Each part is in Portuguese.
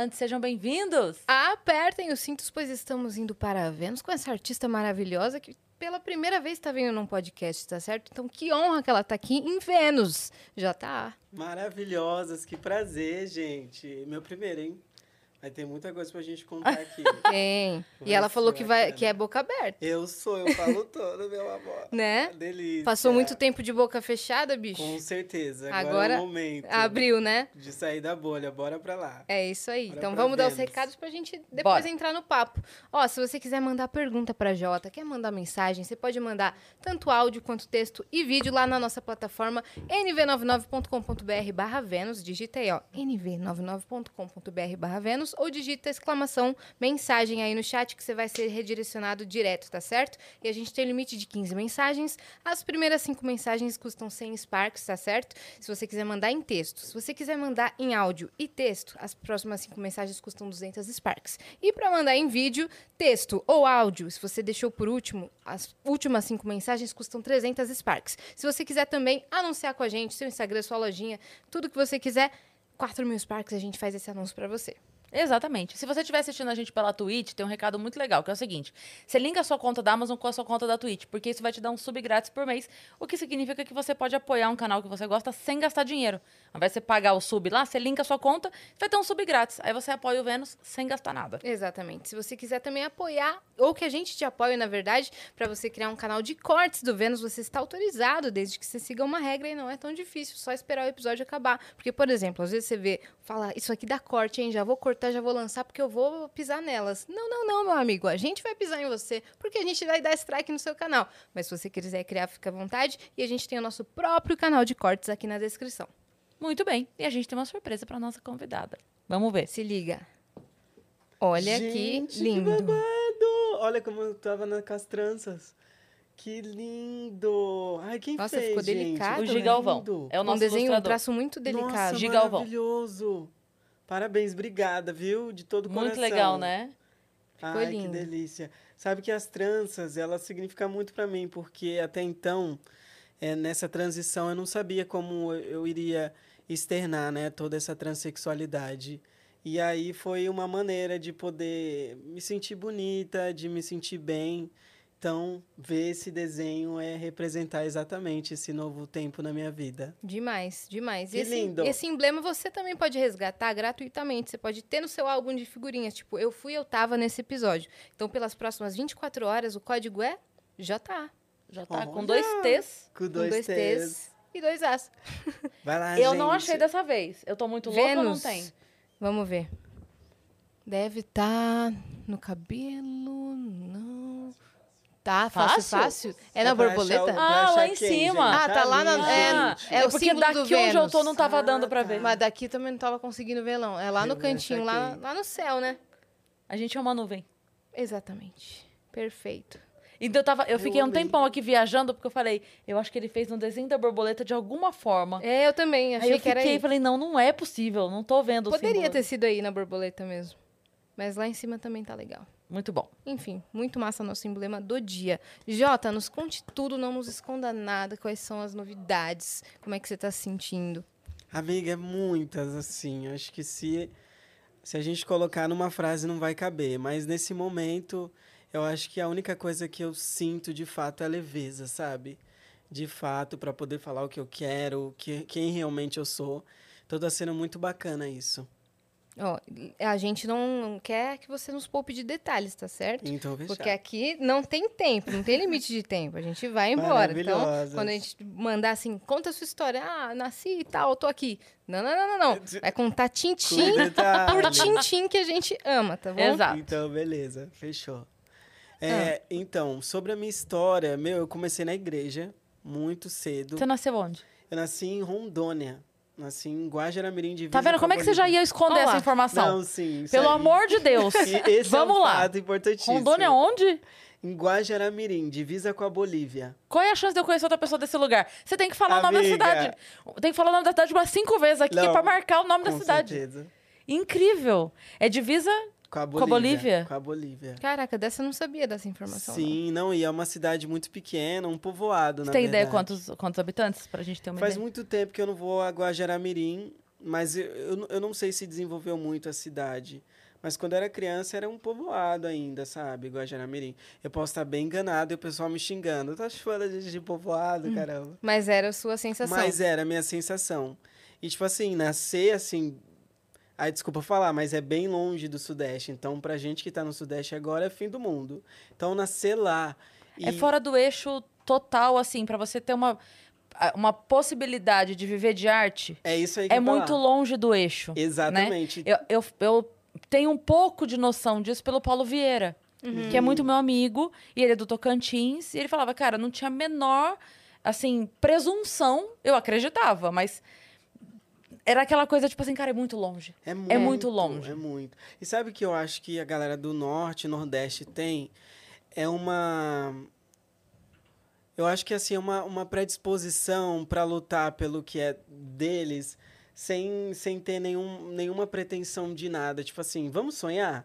bastante. Sejam bem-vindos. Apertem os cintos, pois estamos indo para Vênus com essa artista maravilhosa que pela primeira vez está vindo num podcast, tá certo? Então, que honra que ela tá aqui em Vênus. Já tá. Maravilhosas, que prazer, gente. Meu primeiro, hein? Vai ter muita coisa pra gente contar aqui. Tem. e ela falou que, vai, que é boca aberta, Eu sou, eu falo todo, meu amor. né? Delícia. Passou muito tempo de boca fechada, bicho. Com certeza. Agora, Agora é o momento Abriu, né? de sair da bolha. Bora pra lá. É isso aí. Bora então vamos dar os recados pra gente depois Bora. entrar no papo. Ó, se você quiser mandar pergunta pra Jota, quer mandar mensagem, você pode mandar tanto áudio quanto texto e vídeo lá na nossa plataforma nv99.com.br barra Vênus. Digita aí, ó, nv99.com.br barra Vênus ou digita exclamação mensagem aí no chat que você vai ser redirecionado direto, tá certo? E a gente tem limite de 15 mensagens. As primeiras cinco mensagens custam 100 Sparks, tá certo? Se você quiser mandar em texto. Se você quiser mandar em áudio e texto, as próximas cinco mensagens custam 200 Sparks. E para mandar em vídeo, texto ou áudio, se você deixou por último, as últimas cinco mensagens custam 300 Sparks. Se você quiser também anunciar com a gente, seu Instagram, sua lojinha, tudo que você quiser, 4 mil Sparks a gente faz esse anúncio para você. Exatamente. Se você estiver assistindo a gente pela Twitch, tem um recado muito legal, que é o seguinte: você linka a sua conta da Amazon com a sua conta da Twitch, porque isso vai te dar um sub grátis por mês, o que significa que você pode apoiar um canal que você gosta sem gastar dinheiro. Ao invés de você pagar o sub lá, você linka a sua conta, vai ter um sub grátis. Aí você apoia o Vênus sem gastar nada. Exatamente. Se você quiser também apoiar, ou que a gente te apoie, na verdade, para você criar um canal de cortes do Vênus, você está autorizado, desde que você siga uma regra e não é tão difícil, só esperar o episódio acabar. Porque, por exemplo, às vezes você vê, fala, isso aqui dá corte, hein? Já vou cortar, já vou lançar, porque eu vou pisar nelas. Não, não, não, meu amigo. A gente vai pisar em você, porque a gente vai dar strike no seu canal. Mas se você quiser criar, fica à vontade. E a gente tem o nosso próprio canal de cortes aqui na descrição. Muito bem. E a gente tem uma surpresa para nossa convidada. Vamos ver. Se liga. Olha gente, que lindo. babado! Olha como eu tava na, com as tranças. Que lindo! Ai, quem Nossa, fez, ficou gente? delicado, O né? Gigalvão. Lindo. É o um nosso desenho, um ilustrador. traço muito delicado. Nossa, Gigalvão. maravilhoso! Parabéns, obrigada, viu? De todo o Muito coração. legal, né? Ficou Ai, lindo. que delícia. Sabe que as tranças, elas significam muito para mim, porque até então, é, nessa transição, eu não sabia como eu- eu iria externar, né, toda essa transexualidade. E aí foi uma maneira de poder me sentir bonita, de me sentir bem. Então, ver esse desenho é representar exatamente esse novo tempo na minha vida. Demais, demais. Que e esse, lindo. esse emblema você também pode resgatar gratuitamente. Você pode ter no seu álbum de figurinhas. Tipo, eu fui, eu tava nesse episódio. Então, pelas próximas 24 horas, o código é JA. Já tá com dois T's. Com Com dois, dois T's. T's e dois As. Vai lá, Eu não gente. achei dessa vez. Eu tô muito louca ou não Vênus. tem? Vamos ver. Deve estar no cabelo. Não. Tá, fácil, Fácil? fácil. É na borboleta? Ah, lá em quem, cima. gente? Ah, tá lá na- é- gente. é o porque símbolo daqui do onde eu Vênus. tô não tava Ah, dando pra tá. ver. Mas daqui também não tava conseguindo ver, não. É lá no Eu cantinho, lá, lá no céu, né? A gente é uma nuvem. Exatamente. Perfeito. Então eu, tava, eu fiquei um tempão aqui viajando, porque eu falei, eu acho que ele fez um desenho da borboleta de alguma forma. É, eu também. Aí Achei eu que fiquei era e aí. falei, não, não é possível, não tô vendo o Poderia ter sido aí na borboleta mesmo. Mas lá em cima também tá legal. Muito bom. Enfim, muito massa nosso emblema do dia. Jota, nos conte tudo, não nos esconda nada. Quais são as novidades? Como é que você tá se sentindo? Amiga, é muitas, assim. eu Acho que se, se a gente colocar numa frase não vai caber. Mas nesse momento, eu acho que a única coisa que eu sinto de fato é a leveza, sabe? De fato, para poder falar o que eu quero, que, quem realmente eu sou. Então tá sendo muito bacana isso. Ó, a gente não quer que você nos poupe de detalhes, tá certo? Então, fechado. Porque aqui não tem tempo, não tem limite de tempo. A gente vai embora. Então, quando a gente mandar assim, conta a sua história. Ah, nasci e tal, tô aqui. Não, não, não, não, não. Vai contar Com tintim por tintim que a gente ama, tá bom? Exato. Então, beleza, fechou. É, Então, sobre a minha história, meu, eu comecei na igreja muito cedo. Você nasceu onde? Eu nasci em Rondônia. Nasci em Guajaramirim, divisa Tá vendo com como é que você já Bolívia. ia esconder essa informação? Não, sim. Pelo aí. amor de Deus. E Esse Vamos é um lá. fato importantíssimo. Rondônia onde? Em Guajaramirim, divisa com a Bolívia. Qual é a chance de eu conhecer outra pessoa desse lugar? Você tem que falar o nome da Amiga. cidade. Tem que falar o nome da cidade umas cinco vezes aqui pra marcar o nome da com cidade. certeza. Incrível. É divisa? Com a Com Bolívia. a Bolívia? Com a Bolívia. Caraca, dessa eu não sabia dessa informação. não. Sim, não, e é uma cidade muito pequena, um povoado, Você na tem ideia verdade. quantos, quantos habitantes? Pra gente ter uma Faz ideia. muito tempo que eu não vou a Guajaramirim, mas eu, eu, eu não sei se desenvolveu muito a cidade. Mas quando eu era criança era um povoado ainda, sabe? Guajaramirim. Eu posso estar bem enganado e o pessoal me xingando. Tá chamando a gente de povoado, caramba. Mas era a sua sensação. Mas era a minha sensação. E, tipo assim, nascer assim. Ai, desculpa falar, mas é bem longe do Sudeste. Então, pra gente que tá no Sudeste agora, é fim do mundo. Então, nascer lá. É e- fora do eixo total, assim, pra você ter uma, uma possibilidade de viver de arte, É isso aí que é eu ia falar. muito longe do eixo. Exatamente. Eu, eu, eu tenho um pouco de noção disso pelo Paulo Vieira, que é muito meu amigo, e ele é do Tocantins, e ele falava, cara, não tinha a menor, assim, presunção, eu acreditava, mas era aquela coisa, tipo assim, cara, é muito longe. É É muito longe. É muito. E sabe o que eu acho que a galera do Norte e Nordeste tem? É uma. Eu acho que assim, é uma, uma predisposição para lutar pelo que é deles, sem, sem ter nenhum, nenhuma pretensão de nada. Tipo assim, vamos sonhar?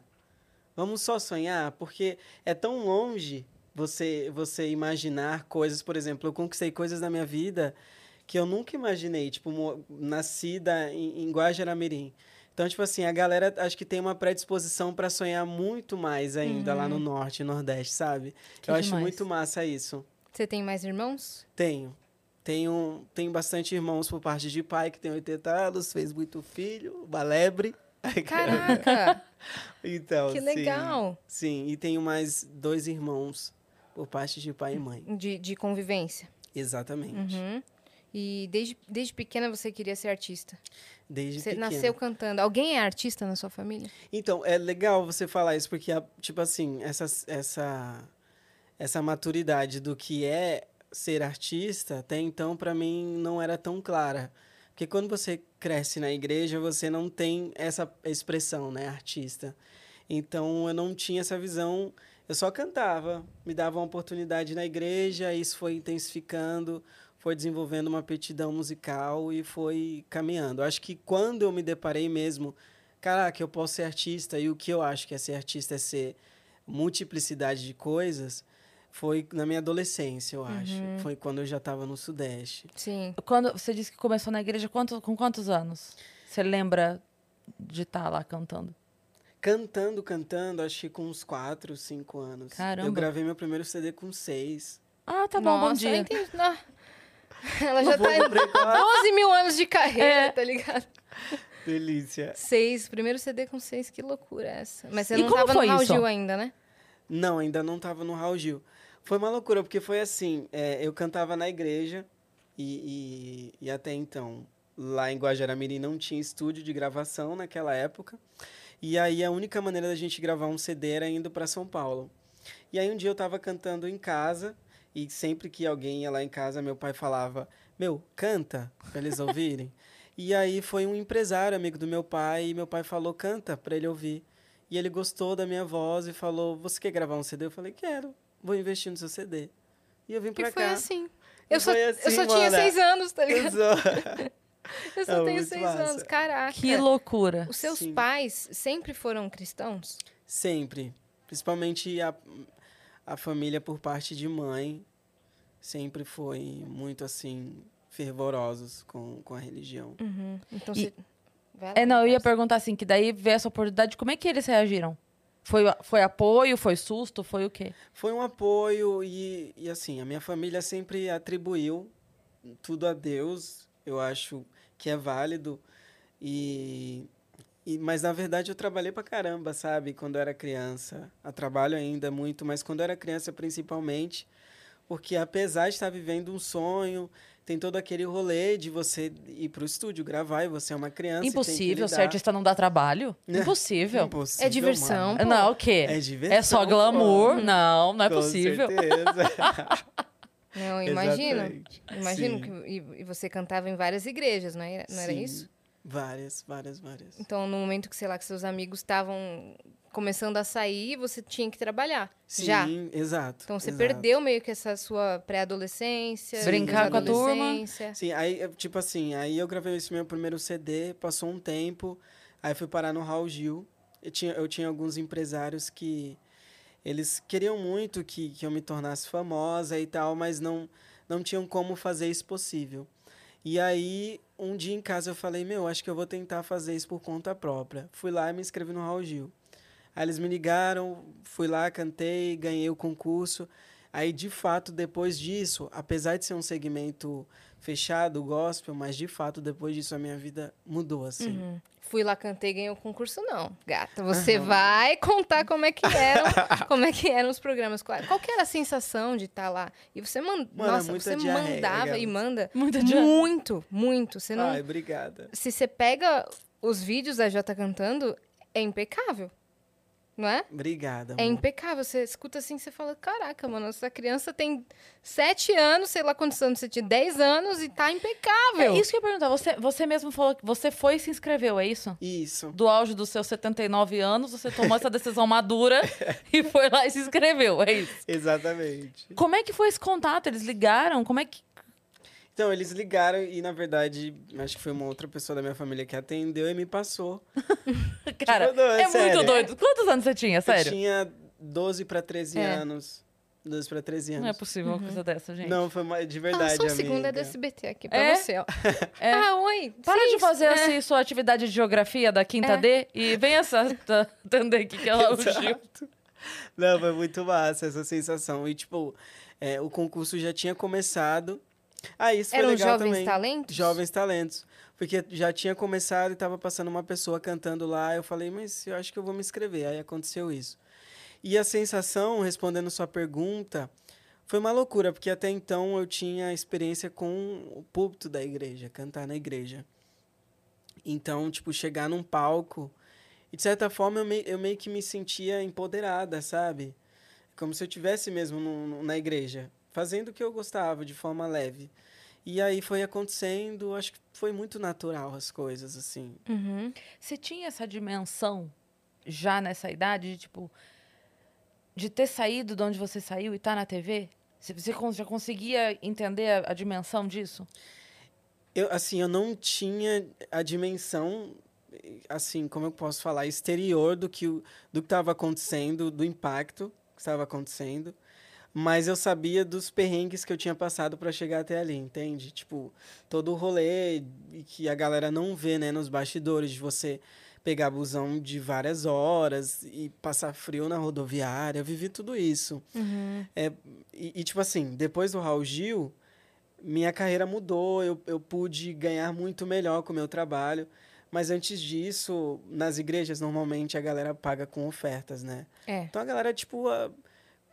Vamos só sonhar? Porque é tão longe você, você imaginar coisas. Por exemplo, eu conquistei coisas na minha vida que eu nunca imaginei. Tipo, nascida em, em Guajaramirim. Então, tipo assim, a galera acho que tem uma predisposição para sonhar muito mais ainda lá no norte e nordeste, sabe? Uhum. Que eu acho demais. muito massa isso. Você tem mais irmãos? Tenho. Tenho, tenho bastante irmãos por parte de pai, que tem 80 anos, fez muito filho, uma lebre. Caraca, então, que sim. legal. Sim, e tenho mais dois irmãos por parte de pai e mãe. De, de convivência. Exatamente. Uhum. E desde, desde pequena você queria ser artista? Desde Você pequena. nasceu cantando. Alguém é artista na sua família? Então, é legal você falar isso, porque, tipo assim, essa, essa, essa maturidade do que é ser artista, até então, para mim, não era tão clara. Porque quando você cresce na igreja, você não tem essa expressão, né, artista. Então, eu não tinha essa visão, eu só cantava, me dava uma oportunidade na igreja, isso foi intensificando, foi desenvolvendo uma aptidão musical e foi caminhando. Acho que quando eu me deparei mesmo caraca, eu posso ser artista e o que eu acho que é ser artista é ser multiplicidade de coisas, foi na minha adolescência, eu acho. Foi quando eu já estava no Sudeste. Sim. Quando você disse que começou na igreja, quanto, com quantos anos? Você lembra de estar lá cantando? Cantando, cantando, acho que com uns 4, 5 anos. Caramba. Eu gravei meu primeiro CD com 6. Ah, tá bom, bom Nossa, dia. entendi. Não. Ela já tá em precoce. 12 mil anos de carreira, É. tá ligado? Delícia. Seis, primeiro CD com seis, que loucura é essa. Mas você E não como tava foi no Raul isso? Gil ainda, né? Não, ainda não estava no Raul Gil. Foi uma loucura, porque foi assim, é, eu cantava na igreja e, e, e até então, lá em Guajaramirim não tinha estúdio de gravação naquela época. E aí a única maneira da gente gravar um CD era indo para São Paulo. E aí um dia eu estava cantando em casa e sempre que alguém ia lá em casa, meu pai falava: "Meu, canta para eles ouvirem". e aí foi um empresário amigo do meu pai e meu pai falou: "Canta para ele ouvir". E ele gostou da minha voz e falou: "Você quer gravar um CD?" Eu falei: "Quero. Vou investir no seu CD". E eu vim Que pra foi cá. assim. E Eu só, foi eu assim, só tinha seis anos, tá ligado? Exato. Eu só É tenho seis massa. anos. Caraca. Que loucura. Os seus Sim. pais sempre foram cristãos? Sempre. Principalmente a, a família por parte de mãe sempre foi muito assim fervorosos com, com a religião. Uhum. Então E- lá, É, não, eu ia perguntar assim, que daí veio essa oportunidade, como é que eles reagiram? Foi, foi apoio, foi susto, foi o quê? Foi um apoio e, e assim, a minha família sempre atribuiu tudo a Deus. Eu acho que é válido. E, e mas na verdade eu trabalhei pra caramba, sabe? Quando eu era criança. Eu trabalho ainda muito, mas quando eu era criança principalmente, porque apesar de estar vivendo um sonho, tem todo aquele rolê de você ir pro estúdio gravar e você é uma criança. tem que Impossível, ser lidar- artista não dá trabalho? Né? Impossível. Impossível, É diversão. mano. Não, o quê? É diversão. É só glamour? pô. Não, não é Com possível. certeza. Não, imagino. Exatamente. Imagino Sim. que e, e você cantava em várias igrejas, não era, não era Sim. isso? Várias, várias, várias. Então, no momento que, sei lá, que seus amigos estavam começando a sair, você tinha que trabalhar. Sim, Já. exato. Então, você exato. perdeu meio que essa sua pré-adolescência. Brincar com a turma. Sim, aí, tipo assim, aí eu gravei esse meu primeiro CD, passou um tempo, aí fui parar no Raul Gil. Eu tinha, eu tinha alguns empresários que eles queriam muito que, que eu me tornasse famosa e tal, mas não, não tinham como fazer isso possível. E aí, um dia em casa eu falei, meu, acho que eu vou tentar fazer isso por conta própria. Fui lá e me inscrevi no Raul Gil. Aí eles me ligaram, fui lá, cantei, ganhei o concurso. Aí, de fato, depois disso, apesar de ser um segmento fechado, gospel, mas de fato, depois disso, a minha vida mudou, assim. Uhum. Fui lá, cantei, ganhei o concurso, não. Gata, você uhum. vai contar como é que eram, como é que eram os programas. Qual, qual que era a sensação de estar tá lá? E você manda, nossa, você diarreia, mandava e manda muita muito, muito. Você não, Ai, obrigada. Se você pega os vídeos da Jota cantando, é impecável não é? Obrigada. É impecável. Você escuta assim, você fala: caraca, mano, essa criança tem sete anos, sei lá quantos anos você tinha, dez anos e tá impecável. É isso que eu ia perguntar. Você, você mesmo falou que você foi e se inscreveu, é isso? Isso. Do auge dos seus 79 anos, você tomou essa decisão madura e foi lá e se inscreveu, é isso? Exatamente. Como é que foi esse contato? Eles ligaram? Como é que. Então, eles ligaram e, na verdade, acho que foi uma outra pessoa da minha família que atendeu e me passou. Cara, tipo, não, é, é muito doido. Quantos anos você tinha, sério? Eu tinha 12 para 13 é. anos. 12 para 13 anos. Não é possível uma coisa dessa, gente. Não, foi uma, de verdade, ah, só um segundo é do SBT aqui pra é? você, ó. É. Ah, oi. Para Sim, de fazer é. assim sua atividade de geografia da quinta é. D e vem essa atender aqui que ela fugiu. Não, foi muito massa essa sensação. E, tipo, é, o concurso já tinha começado ah, isso foi Eram legal jovens também. talentos? Jovens talentos. Porque já tinha começado e estava passando uma pessoa cantando lá. Eu falei, mas eu acho que eu vou me inscrever. Aí aconteceu isso. E a sensação, respondendo sua pergunta, foi uma loucura, porque até então eu tinha experiência com o púlpito da igreja, cantar na igreja. Então, tipo, chegar num palco. E de certa forma eu, me, eu meio que me sentia empoderada, sabe? Como se eu tivesse mesmo no, no, na igreja fazendo o que eu gostava de forma leve. E aí foi acontecendo, acho que foi muito natural as coisas, assim. Uhum. Você tinha essa dimensão já nessa idade, de, tipo, de ter saído de onde você saiu e estar tá na TV? Você já conseguia entender a, a, dimensão disso? Eu, assim, eu não tinha a dimensão, assim, como eu posso falar, exterior do que do que estava acontecendo, do impacto que estava acontecendo. Mas eu sabia dos perrengues que eu tinha passado para chegar até ali, entende? Tipo, todo o rolê que a galera não vê, né, nos bastidores, de você pegar busão de várias horas e passar frio na rodoviária. Eu vivi tudo isso. Uhum. É, e, e, tipo assim, depois do Raul Gil, minha carreira mudou, eu, eu pude ganhar muito melhor com o meu trabalho. Mas antes disso, nas igrejas, normalmente a galera paga com ofertas, né? É. Então a galera, tipo,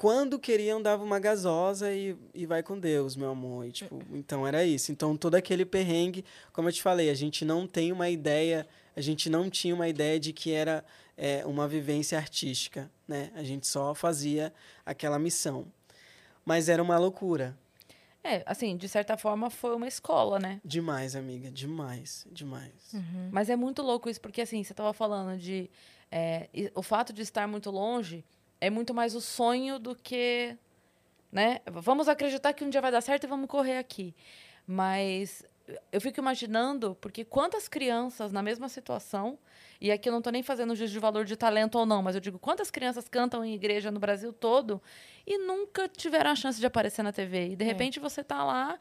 quando queriam, dava uma gasosa e, e vai com Deus, meu amor. E, tipo, então era isso. Então todo aquele perrengue, como eu te falei, a gente não tem uma ideia, a gente não tinha uma ideia de que era é, uma vivência artística, né? A gente só fazia aquela missão. Mas era uma loucura. É, assim, de certa forma foi uma escola, né? Demais, amiga, demais, demais. Uhum. Mas é muito louco isso, porque assim, você estava falando de. É, o fato de estar muito longe é muito mais o sonho do que, né? Vamos acreditar que um dia vai dar certo e vamos correr aqui. Mas eu fico imaginando, porque quantas crianças na mesma situação, e aqui eu não estou nem fazendo juízo de valor de talento ou não, mas eu digo quantas crianças cantam em igreja no Brasil todo e nunca tiveram a chance de aparecer na TV. E de é. repente você está lá,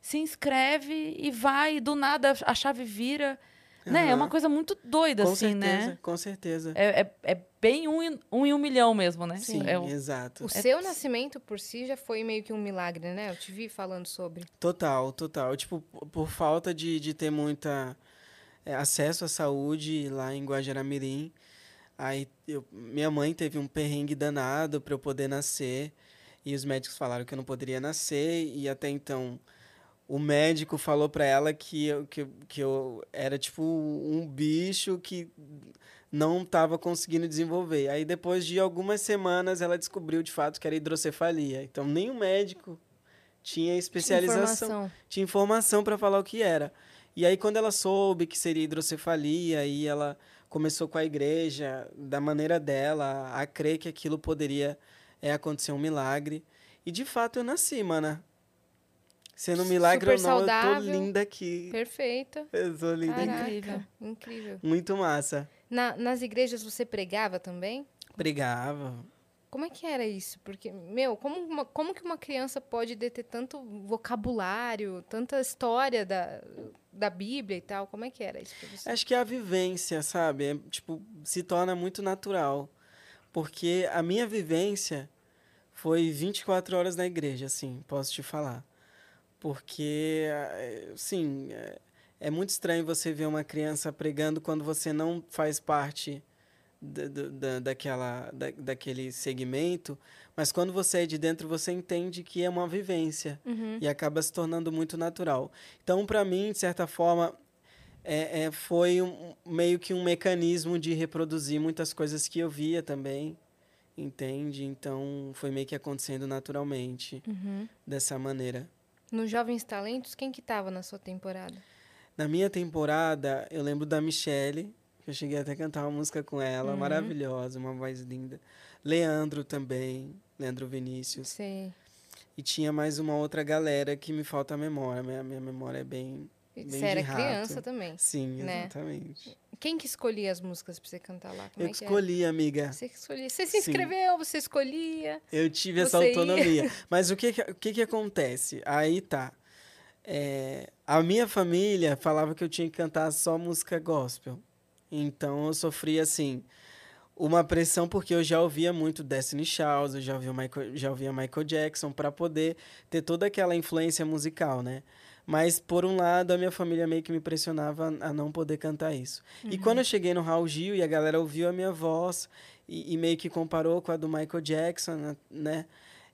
se inscreve e vai, e do nada a chave vira. Uhum. Né? É uma coisa muito doida, com assim, né? certeza, né? Com certeza. É, é, é bem um em, um em um milhão mesmo, né? Sim, é o, exato. O é, seu nascimento por si já foi meio que um milagre, né? Eu te vi falando sobre. Total, total. Tipo, por falta de, de ter muita é, acesso à saúde lá em Guajaramirim, aí eu, minha mãe teve um perrengue danado para eu poder nascer. E os médicos falaram que eu não poderia nascer, e até então o médico falou para ela que eu, que, que eu era tipo um bicho que não estava conseguindo desenvolver. Aí depois de algumas semanas ela descobriu de fato que era hidrocefalia. Então nem o médico tinha especialização, tinha informação, tinha informação para falar o que era. E aí quando ela soube que seria hidrocefalia, aí ela começou com a igreja da maneira dela a crer que aquilo poderia é, acontecer um milagre. E de fato eu nasci, mana. Sendo um milagre Super ou não, saudável, eu tô linda aqui. Perfeita. Eu tô linda Caraca, incrível. incrível. Muito massa. Na, nas igrejas você pregava também? Pregava. Como é que era isso? Porque, meu, como, uma, como que uma criança pode deter tanto vocabulário, tanta história da, da Bíblia e tal? Como é que era isso pra você? Acho que é a vivência, sabe? É, tipo, se torna muito natural. Porque a minha vivência foi 24 horas na igreja, assim, posso te falar. Porque, eh, sim, é, muito estranho você ver uma criança pregando quando você não faz parte da, da, daquela, da, daquele segmento, mas quando você é de dentro, você entende que é uma vivência Uhum. e acaba se tornando muito natural. Então, para mim, de certa forma, é, é, foi um, meio que um mecanismo de reproduzir muitas coisas que eu via também, entende? Então, foi meio que acontecendo naturalmente, Uhum. dessa maneira. Nos Jovens Talentos, quem que tava na sua temporada? Na minha temporada, eu lembro da Michelle, que eu cheguei até a cantar uma música com ela, Uhum. maravilhosa, uma voz linda. Leandro também, Leandro Vinícius. Sei. E tinha mais uma outra galera que me falta a memória, minha, minha memória é bem... Bem Você era rato. criança também. Sim, Né? exatamente. Quem que escolhia as músicas pra você cantar lá? Como eu é que que escolhi, amiga. era? Você que escolhia. Você se Sim. inscreveu, você escolhia. Eu tive essa Você ia. autonomia. Mas o que, que- o que, que acontece? Aí tá. É, a minha família falava que eu tinha que cantar só música gospel. Então eu sofria assim uma pressão porque eu já ouvia muito Destiny Child, eu já ouvia Michael, já ouvia Michael Jackson para poder ter toda aquela influência musical, né? Mas por um lado a minha família meio que me pressionava a não poder cantar isso. E quando eu cheguei no Raul Gil e a galera ouviu a minha voz e, e meio que comparou com a do Michael Jackson, né?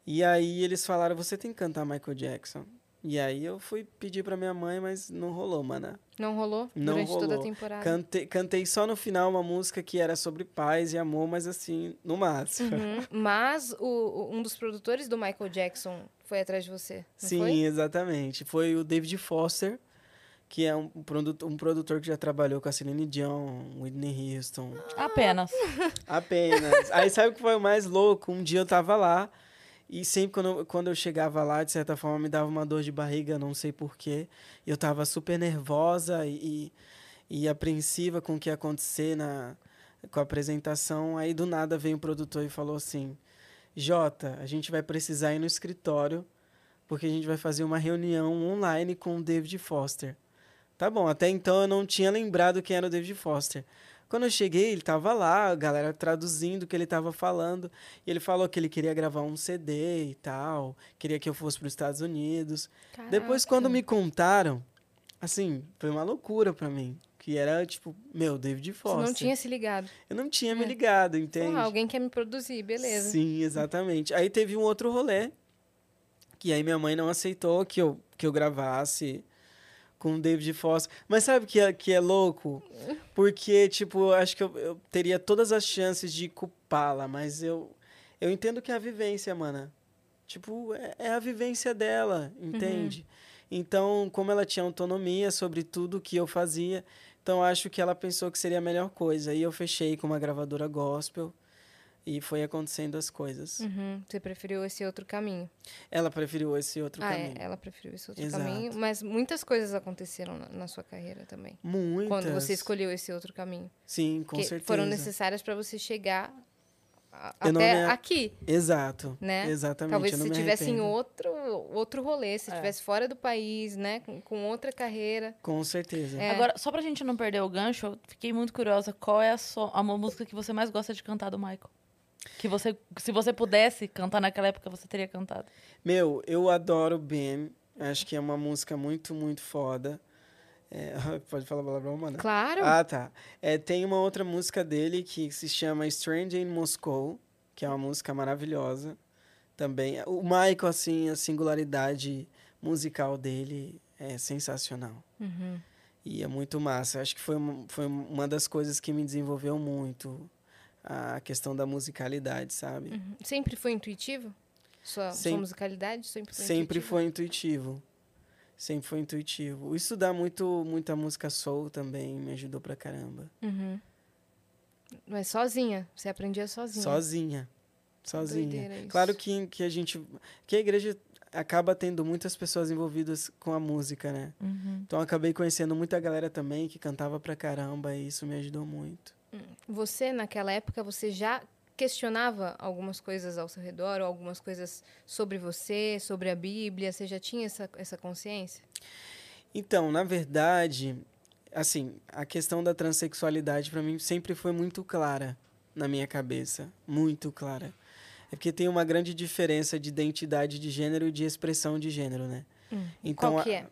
E aí eles falaram, você tem que cantar Michael Jackson. E aí eu fui pedir pra minha mãe, mas não rolou, mana. Não rolou Não durante toda a rolou. temporada? Cantei, cantei só no final uma música que era sobre paz e amor, mas assim, no máximo. Uhum. Mas o, o- um dos produtores do Michael Jackson foi atrás de você, não Sim, foi? exatamente. Foi o David Foster, que é um, produtor, um produtor que já trabalhou com a Celine Dion, Whitney Houston. Apenas. Apenas. Aí sabe o que foi o mais louco? Um dia eu tava lá e sempre quando eu, quando eu chegava lá, de certa forma, me dava uma dor de barriga, não sei porquê. Eu tava super nervosa e, e, e apreensiva com o que ia acontecer na, com a apresentação. Aí do nada veio um produtor e falou assim: Jota, a gente vai precisar ir no escritório porque a gente vai fazer uma reunião online com o David Foster. Tá bom, até então eu não tinha lembrado quem era o David Foster. Quando eu cheguei, ele tava lá, a galera traduzindo o que ele tava falando. E ele falou que ele queria gravar um CD e tal, queria que eu fosse para os Estados Unidos. Depois, Caraca. quando me contaram, assim, foi uma loucura para mim. Que era, tipo, meu, David Você Foster. não tinha se ligado. Eu não tinha me É. ligado, Falou, entende? "Ah, alguém quer me produzir, beleza. Sim, exatamente. Aí teve um outro rolê, que aí minha mãe não aceitou que eu, que eu gravasse com o David Foster. Mas sabe que é, que é louco? Porque, tipo, eu acho que eu, eu teria todas as chances de culpá-la, mas eu, eu entendo que é a vivência, mana. Tipo, é, é a vivência dela, entende? Então, como ela tinha autonomia sobre tudo que eu fazia, então acho que ela pensou que seria a melhor coisa. E eu fechei com uma gravadora gospel e foi acontecendo as coisas. Uhum, Você preferiu esse outro caminho. Ela preferiu esse outro ah, caminho. é, ela preferiu esse outro Exato. caminho. Mas muitas coisas aconteceram na, na sua carreira também. Muitas. Quando você escolheu esse outro caminho. Sim, com que certeza. foram necessárias para você chegar a- até me- aqui, Exato. né? Exatamente. Talvez se tivesse em outro, outro rolê, se É. estivesse fora do país, né? Com, com outra carreira. Com certeza. É. Agora, só pra gente não perder o gancho, eu fiquei muito curiosa. Qual é a, sua, a música que você mais gosta de cantar do Michael? Que você, se você pudesse cantar naquela época, você teria cantado. Meu, eu adoro Ben. Acho que é uma música muito, muito foda. É, pode falar palavrão, mano? Claro. Ah, tá. É, tem uma outra música dele que se chama Strange in Moscow, que é uma música maravilhosa também. O Michael, assim, a singularidade musical dele é sensacional. Uhum. E é muito massa. Acho que foi, uma- foi uma das coisas que me desenvolveu muito a questão da musicalidade, sabe? Uhum. Sempre foi intuitivo? Sua, sua Sem- musicalidade sempre foi Sempre intuitiva? foi intuitivo. Sempre foi intuitivo. Estudar muito, muita música soul também me ajudou pra caramba. Uhum. Mas sozinha? Você aprendia sozinha? Sozinha. Sozinha. Claro que, que a gente. Que a igreja acaba tendo muitas pessoas envolvidas com a música, né? Então eu acabei conhecendo muita galera também que cantava pra caramba e isso me ajudou muito. Você, naquela época, você já questionava algumas coisas ao seu redor, ou algumas coisas sobre você, sobre a Bíblia? Você já tinha essa, essa consciência? Então, na verdade, assim, a questão da transexualidade para mim sempre foi muito clara na minha cabeça, muito clara. É porque tem uma grande diferença de identidade de gênero e de expressão de gênero, né? Hum. Então, Qual que é?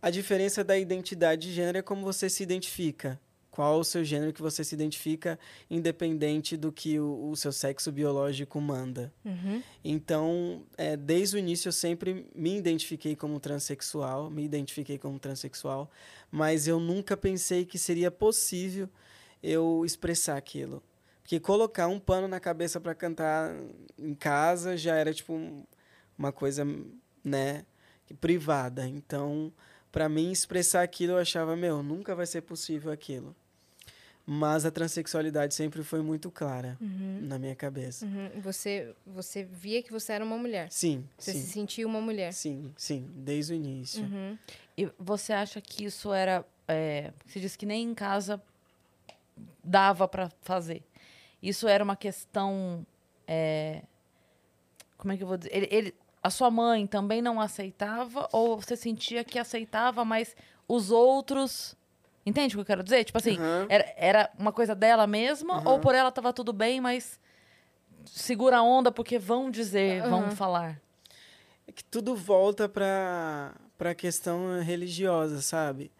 A, a diferença da identidade de gênero é como você se identifica qual o seu gênero que você se identifica, independente do que o, o seu sexo biológico manda. Uhum. Então, é, desde o início eu sempre me identifiquei como transexual, me identifiquei como transexual, mas eu nunca pensei que seria possível eu expressar aquilo. Porque colocar um pano na cabeça para cantar em casa já era tipo uma coisa, né, privada. Então, para mim expressar aquilo eu achava, meu, nunca vai ser possível aquilo. Mas a transexualidade sempre foi muito clara uhum. na minha cabeça. Uhum. Você, você via que você era uma mulher? Sim. Você sim. se sentia uma mulher? Sim, sim, desde o início. Uhum. E você acha que isso era. É, você disse que nem em casa dava para fazer. Isso era uma questão. É, como é que eu vou dizer? Ele, ele, a sua mãe também não aceitava? Ou você sentia que aceitava, mas os outros Entende o que eu quero dizer? Tipo assim, Uhum. era, era uma coisa dela mesma, Uhum. ou por ela tava tudo bem, mas segura a onda porque vão dizer, vão Uhum. falar. É que tudo volta para a questão religiosa, sabe?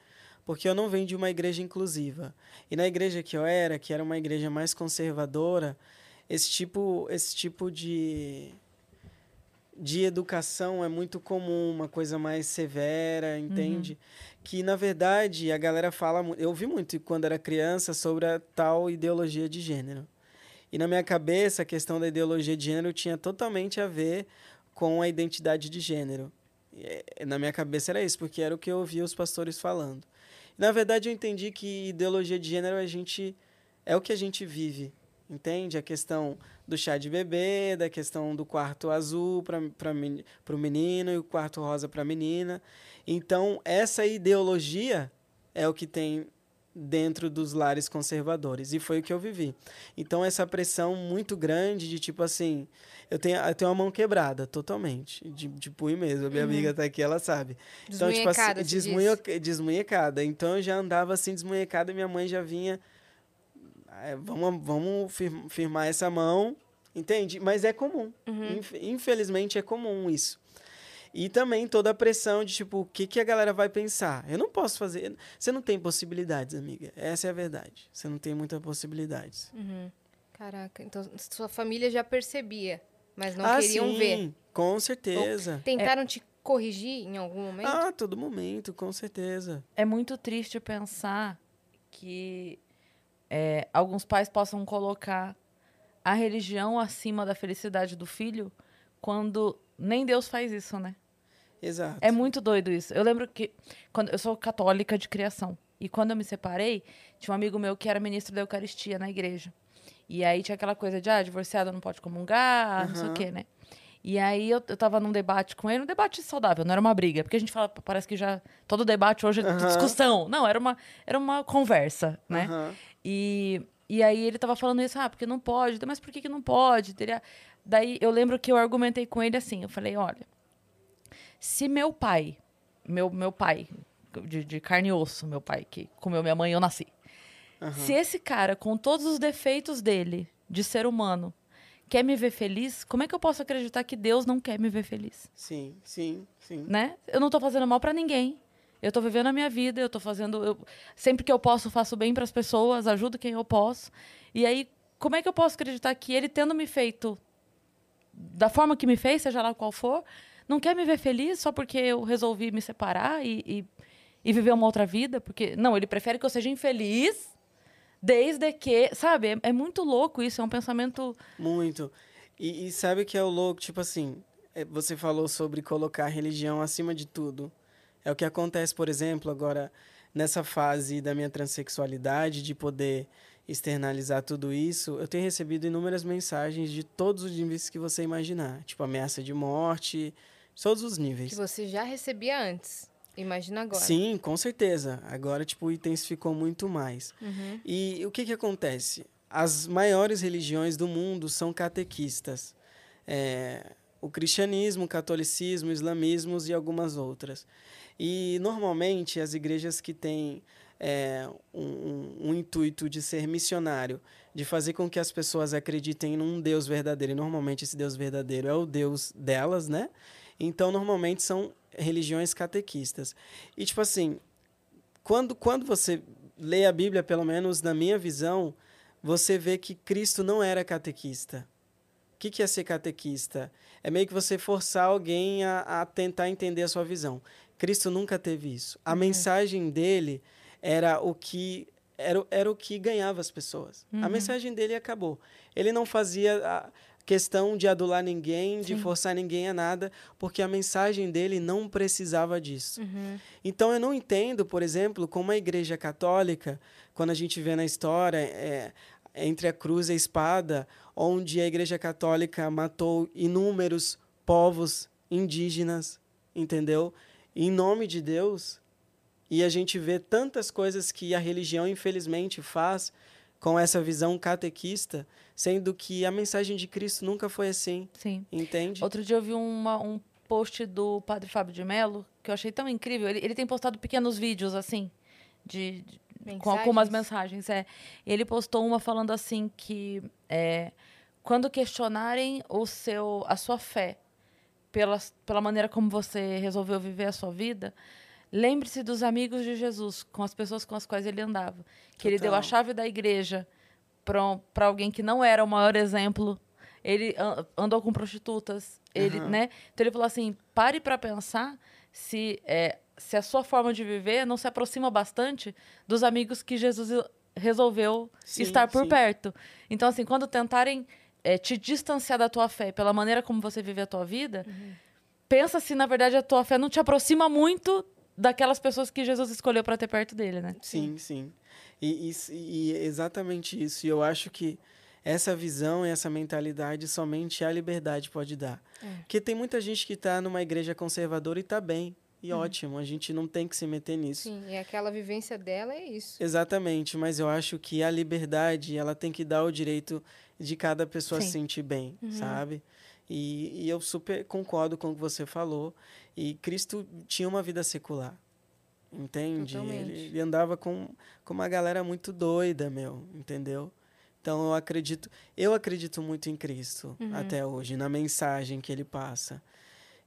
Porque eu não venho de uma igreja inclusiva. E na igreja que eu era, que era uma igreja mais conservadora, esse tipo, esse tipo de, de educação é muito comum, uma coisa mais severa, entende? Que, na verdade, a galera fala... Eu ouvi muito quando era criança sobre a tal ideologia de gênero. E na minha cabeça, a questão da ideologia de gênero tinha totalmente a ver com a identidade de gênero. E, eh, Na minha cabeça era isso, porque era o que eu ouvia os pastores falando. Na verdade, eu entendi que ideologia de gênero a gente é o que a gente vive, entende? A questão do chá de bebê, da questão do quarto azul para o menino e o quarto rosa para a menina. Então, essa ideologia é o que tem dentro dos lares conservadores. E foi o que eu vivi. Então, essa pressão muito grande de tipo assim. Eu tenho, eu tenho a mão quebrada, totalmente. De, de punho mesmo. A minha amiga tá aqui, ela sabe. Então, tipo assim, desmunhecada. Então, eu já andava assim, desmunhecada, e minha mãe já vinha. "Ah, Vamos, vamos fir- firmar essa mão. Entende? Mas é comum. Uhum. Inf- Infelizmente, é comum isso. E também toda a pressão de, tipo, o que, que a galera vai pensar? Eu não posso fazer. Você não tem possibilidades, amiga. Essa é a verdade. Você não tem muitas possibilidades. Uhum. Caraca, então sua família já percebia, mas não ah, queriam sim, ver. Com certeza. Tentaram te corrigir em algum momento? Ah, todo momento, com certeza. É muito triste pensar que é, alguns pais possam colocar a religião acima da felicidade do filho quando nem Deus faz isso, né? Exato. É muito doido isso. Eu lembro que quando eu sou católica de criação e quando eu me separei, tinha um amigo meu que era ministro da Eucaristia na igreja. E aí tinha aquela coisa de, ah, divorciado não pode comungar, não sei o quê, né? E aí eu, eu tava num debate com ele, um debate saudável, não era uma briga, porque a gente fala, parece que já todo debate hoje é Aham. discussão. Não, era uma era uma conversa, né? Aham. E, e aí ele tava falando isso, ah, porque não pode, mas por que, que não pode? Teria... Daí eu lembro que eu argumentei com ele assim, eu falei, olha, se meu pai, meu, meu pai, de, de carne e osso, meu pai, que comeu minha mãe e eu nasci, Aham. se esse cara, com todos os defeitos dele, de ser humano, quer me ver feliz, como é que eu posso acreditar que Deus não quer me ver feliz? Sim, sim, sim. né? Eu não tô fazendo mal pra ninguém. Eu tô vivendo a minha vida, eu tô fazendo. eu- sempre que eu posso, faço bem pras pessoas, ajudo quem eu posso. E aí, como é que eu posso acreditar que ele, tendo me feito da forma que me fez, seja lá qual for, não quer me ver feliz só porque eu resolvi me separar e, e, e viver uma outra vida? Porque, não, ele prefere que eu seja infeliz desde que. Sabe? É, é muito louco isso, é um pensamento. Muito. E, e sabe o que é o louco? Tipo assim, é, você falou sobre colocar a religião acima de tudo. É o que acontece, por exemplo, agora nessa fase da minha transexualidade, de poder externalizar tudo isso, eu tenho recebido inúmeras mensagens de todos os níveis que você imaginar. Tipo, ameaça de morte, todos os níveis. Que você já recebia antes. Imagina agora. Sim, com certeza. Agora, tipo, intensificou muito mais. Uhum. E o que que acontece? as maiores religiões do mundo são catequistas. É, o cristianismo, o catolicismo, o islamismo e algumas outras. E, normalmente, as igrejas que têm é, um, um, um, intuito de ser missionário, de fazer com que as pessoas acreditem num Deus verdadeiro, e normalmente esse Deus verdadeiro é o Deus delas, né? Então, normalmente são religiões catequistas. E, tipo assim, quando, quando você lê a Bíblia, pelo menos na minha visão, você vê que Cristo não era catequista. O que, que é ser catequista? É meio que você forçar alguém a, a tentar entender a sua visão. Cristo nunca teve isso. A uhum. mensagem dele era o que era, era o que ganhava as pessoas. Uhum. A mensagem dele acabou. Ele não fazia questão de adular ninguém, Sim. de forçar ninguém a nada, porque a mensagem dele não precisava disso. Uhum. Então eu não entendo, por exemplo, como a Igreja Católica, quando a gente vê na história é, entre a cruz e a espada, onde a Igreja Católica matou inúmeros povos indígenas, entendeu? Em nome de Deus. E a gente vê tantas coisas que a religião, infelizmente, faz com essa visão catequista, sendo que a mensagem de Cristo nunca foi assim. Sim. Entende? Outro dia eu vi uma, um post do Padre Fábio de Mello, que eu achei tão incrível. Ele, ele tem postado pequenos vídeos, assim, de, de com algumas mensagens. É. Ele postou uma falando assim que é, quando questionarem o seu, a sua fé pela, pela maneira como você resolveu viver a sua vida, lembre-se dos amigos de Jesus, com as pessoas com as quais ele andava. Que Total. ele deu a chave da igreja para alguém que não era o maior exemplo. Ele andou com prostitutas. Ele, uhum. né? Então ele falou assim: pare para pensar se é, se a sua forma de viver não se aproxima bastante dos amigos que Jesus resolveu sim, estar por sim. perto. Então, assim, quando tentarem é, te distanciar da tua fé pela maneira como você vive a tua vida, uhum. pensa se, na verdade, a tua fé não te aproxima muito daquelas pessoas que Jesus escolheu para ter perto dele, né? Sim, sim. E, e, e exatamente isso. E eu acho que essa visão e essa mentalidade somente a liberdade pode dar. É. Porque tem muita gente que está numa igreja conservadora e está bem. E uhum. ótimo, a gente não tem que se meter nisso. Sim, e aquela vivência dela é isso. Exatamente, mas eu acho que a liberdade, ela tem que dar o direito de cada pessoa Sim. se sentir bem, uhum. sabe? E, e, eu super concordo com o que você falou. E Cristo tinha uma vida secular, entende? Ele, ele, andava com, com uma galera muito doida, meu, entendeu? Então eu acredito, eu acredito muito em Cristo uhum. até hoje, na mensagem que ele passa.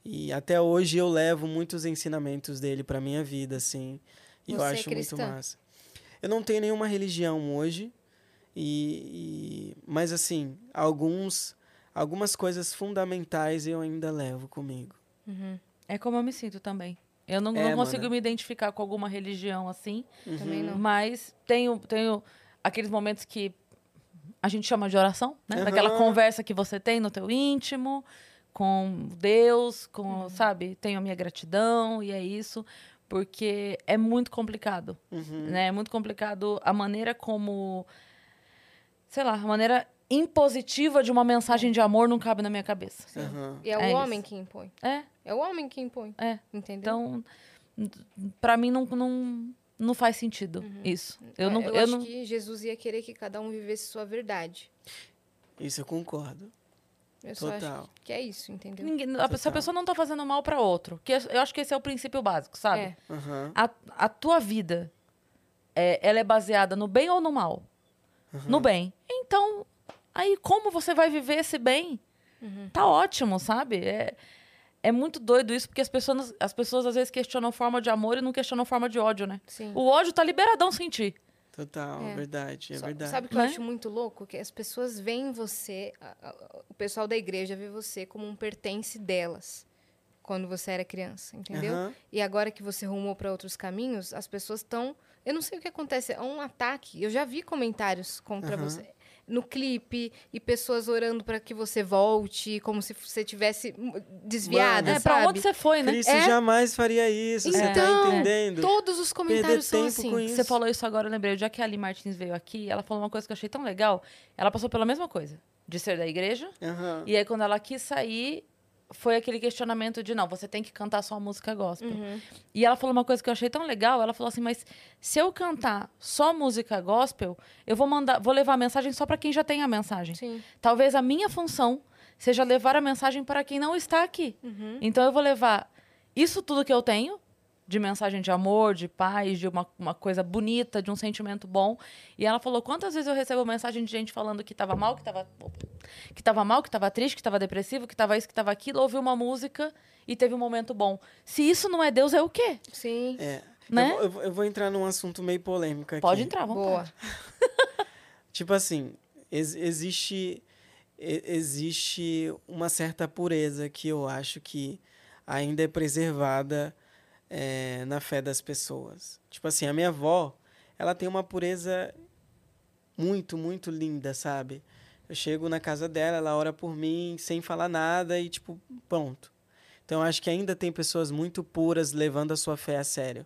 E até hoje eu levo muitos ensinamentos dele para minha vida, assim. E Você eu é acho é muito massa. Eu não tenho nenhuma religião hoje, e, e, mas assim, alguns algumas coisas fundamentais eu ainda levo comigo. Uhum. É como eu me sinto também. Eu não, é, não consigo me identificar com alguma religião assim. Uhum. Também não. Mas tenho, tenho aqueles momentos que a gente chama de oração, né? Uhum. Daquela conversa que você tem no teu íntimo com Deus, com, uhum. sabe, tenho a minha gratidão e é isso, porque é muito complicado, uhum. né? É muito complicado a maneira como sei lá, a maneira impositiva de uma mensagem de amor não cabe na minha cabeça. Uhum. E é o é homem isso. que impõe. É. É o homem que impõe. É. Entendeu? Então, para mim não, não, não faz sentido uhum. isso. Eu, é, não, eu, eu acho não... que Jesus ia querer que cada um vivesse sua verdade. Isso eu concordo. Eu Total. que é isso, entendeu? Ninguém, a, se a pessoa não tá fazendo mal para outro, que eu acho que esse é o princípio básico, sabe? É. Uhum. A, a tua vida, é, ela é baseada no bem ou no mal? Uhum. No bem. Então, aí como você vai viver esse bem? Uhum. Tá ótimo, sabe? É, é muito doido isso, porque as pessoas, as pessoas às vezes questionam forma de amor e não questionam forma de ódio, né? Sim. O ódio tá liberadão sentir. Total, é. verdade, é Só, verdade. Sabe o que né? eu acho muito louco? Que as pessoas veem você, a, a, o pessoal da igreja vê você como um pertence delas quando você era criança, entendeu? Uhum. E agora que você rumou para outros caminhos, as pessoas estão. Eu não sei o que acontece, é um ataque. Eu já vi comentários contra uhum. você no clipe e pessoas orando para que você volte, como se você tivesse desviada, Mano, é, para onde você foi, né? Cristo é? jamais faria isso, então, você tá entendendo? Todos os comentários são assim. Você falou isso agora, eu lembrei, já que a Ali Martins veio aqui, ela falou uma coisa que eu achei tão legal. Ela passou pela mesma coisa, de ser da igreja. Uhum. E aí quando ela quis sair, foi aquele questionamento de não, você tem que cantar só música gospel. Uhum. E ela falou uma coisa que eu achei tão legal. Ela falou assim: mas se eu cantar só música gospel, eu vou mandar, vou levar a mensagem só para quem já tem a mensagem. Sim. Talvez a minha função seja levar a mensagem para quem não está aqui. Uhum. Então eu vou levar isso tudo que eu tenho, de mensagem de amor, de paz, de uma, uma coisa bonita, de um sentimento bom. E ela falou: quantas vezes eu recebo mensagem de gente falando que tava mal, que tava, que tava mal, que tava triste, que tava depressivo, que tava isso, que tava aquilo, ouviu uma música e teve um momento bom. Se isso não é Deus, é o quê? Sim. É. Né? Eu, vou, eu vou- eu vou entrar num assunto meio polêmico aqui. Pode entrar, vamos Boa. Tipo assim, ex- existe existe uma certa pureza que eu acho que ainda é preservada é, na fé das pessoas. Tipo assim, a minha avó, ela tem uma pureza muito, muito linda, sabe? Eu chego na casa dela, ela ora por mim sem falar nada e tipo, pronto. Então acho que ainda tem pessoas muito puras levando a sua fé a sério.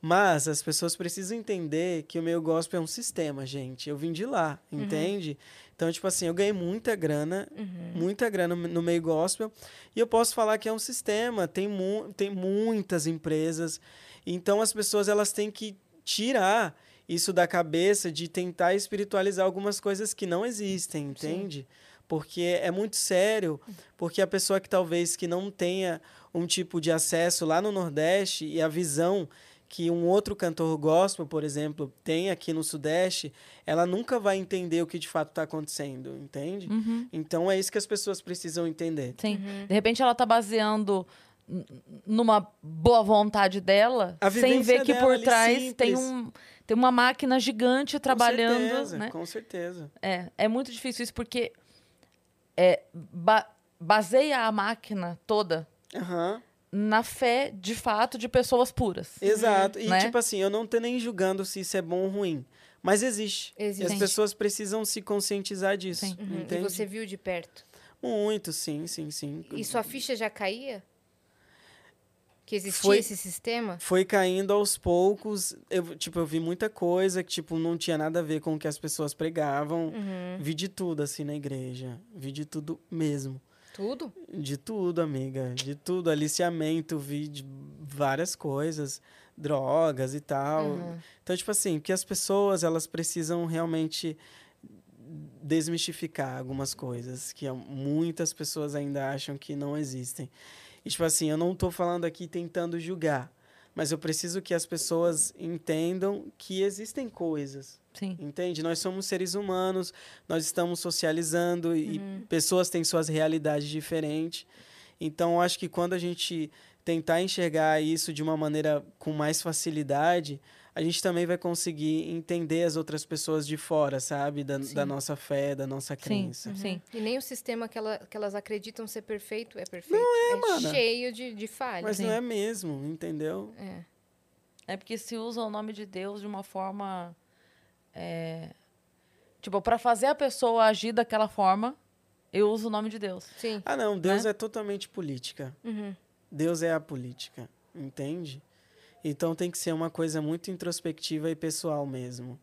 Mas as pessoas precisam entender que o meio gospel é um sistema, gente. Eu vim de lá, entende? Então, tipo assim, eu ganhei muita grana, muita grana no meio gospel. E eu posso falar que é um sistema. Tem, mu tem muitas empresas. Então, as pessoas elas têm que tirar isso da cabeça de tentar espiritualizar algumas coisas que não existem, entende? Porque é muito sério, porque a pessoa que talvez que não tenha um tipo de acesso lá no Nordeste e a visão que um outro cantor gospel, por exemplo, tem aqui no Sudeste, ela nunca vai entender o que de fato está acontecendo, entende? Uhum. Então é isso que as pessoas precisam entender. Sim. De repente ela tá baseando numa boa vontade dela, A sem ver que dela por trás tem, um, tem uma máquina gigante trabalhando, com certeza, né? Com certeza. É, é muito difícil isso porque é, ba- baseia a máquina toda Aham. Na fé, de fato, de pessoas puras. Exato. E, Né? tipo assim, eu não tô nem julgando se isso é bom ou ruim. Mas existe. E Existe. as pessoas precisam se conscientizar disso. Sim. Uhum. E você viu de perto. Muito, sim, sim, sim. E sua ficha já caía? Que existia Foi- esse sistema? Foi caindo aos poucos. Eu, tipo, eu vi muita coisa que, tipo, não tinha nada a ver com o que as pessoas pregavam. Uhum. Vi de tudo, assim, na igreja. Vi de tudo mesmo. Tudo? De tudo, amiga. De tudo. Aliciamento, vi de várias coisas. Drogas e tal. Uhum. Então, tipo assim, que as pessoas, elas precisam realmente desmistificar algumas coisas que muitas pessoas ainda acham que não existem. E, tipo assim, eu não estou falando aqui tentando julgar, mas eu preciso que as pessoas entendam que existem coisas, Sim. entende? Nós somos seres humanos, nós estamos socializando e pessoas têm suas realidades diferentes. Então, eu acho que quando a gente tentar enxergar isso de uma maneira com mais facilidade, a gente também vai conseguir entender as outras pessoas de fora, sabe? Da, da nossa fé, da nossa Sim, crença. sim. E nem o sistema que, ela- que elas acreditam ser perfeito é perfeito. Não é, mana. cheio de, de falhas. Mas Sim. não é mesmo, entendeu? É. É porque se usa o nome de Deus de uma forma. é, tipo, para fazer a pessoa agir daquela forma, eu uso o nome de Deus. Sim. Ah, não, Deus Né? é totalmente política. Uhum. Deus é a política, entende? Então tem que ser uma coisa muito introspectiva e pessoal mesmo.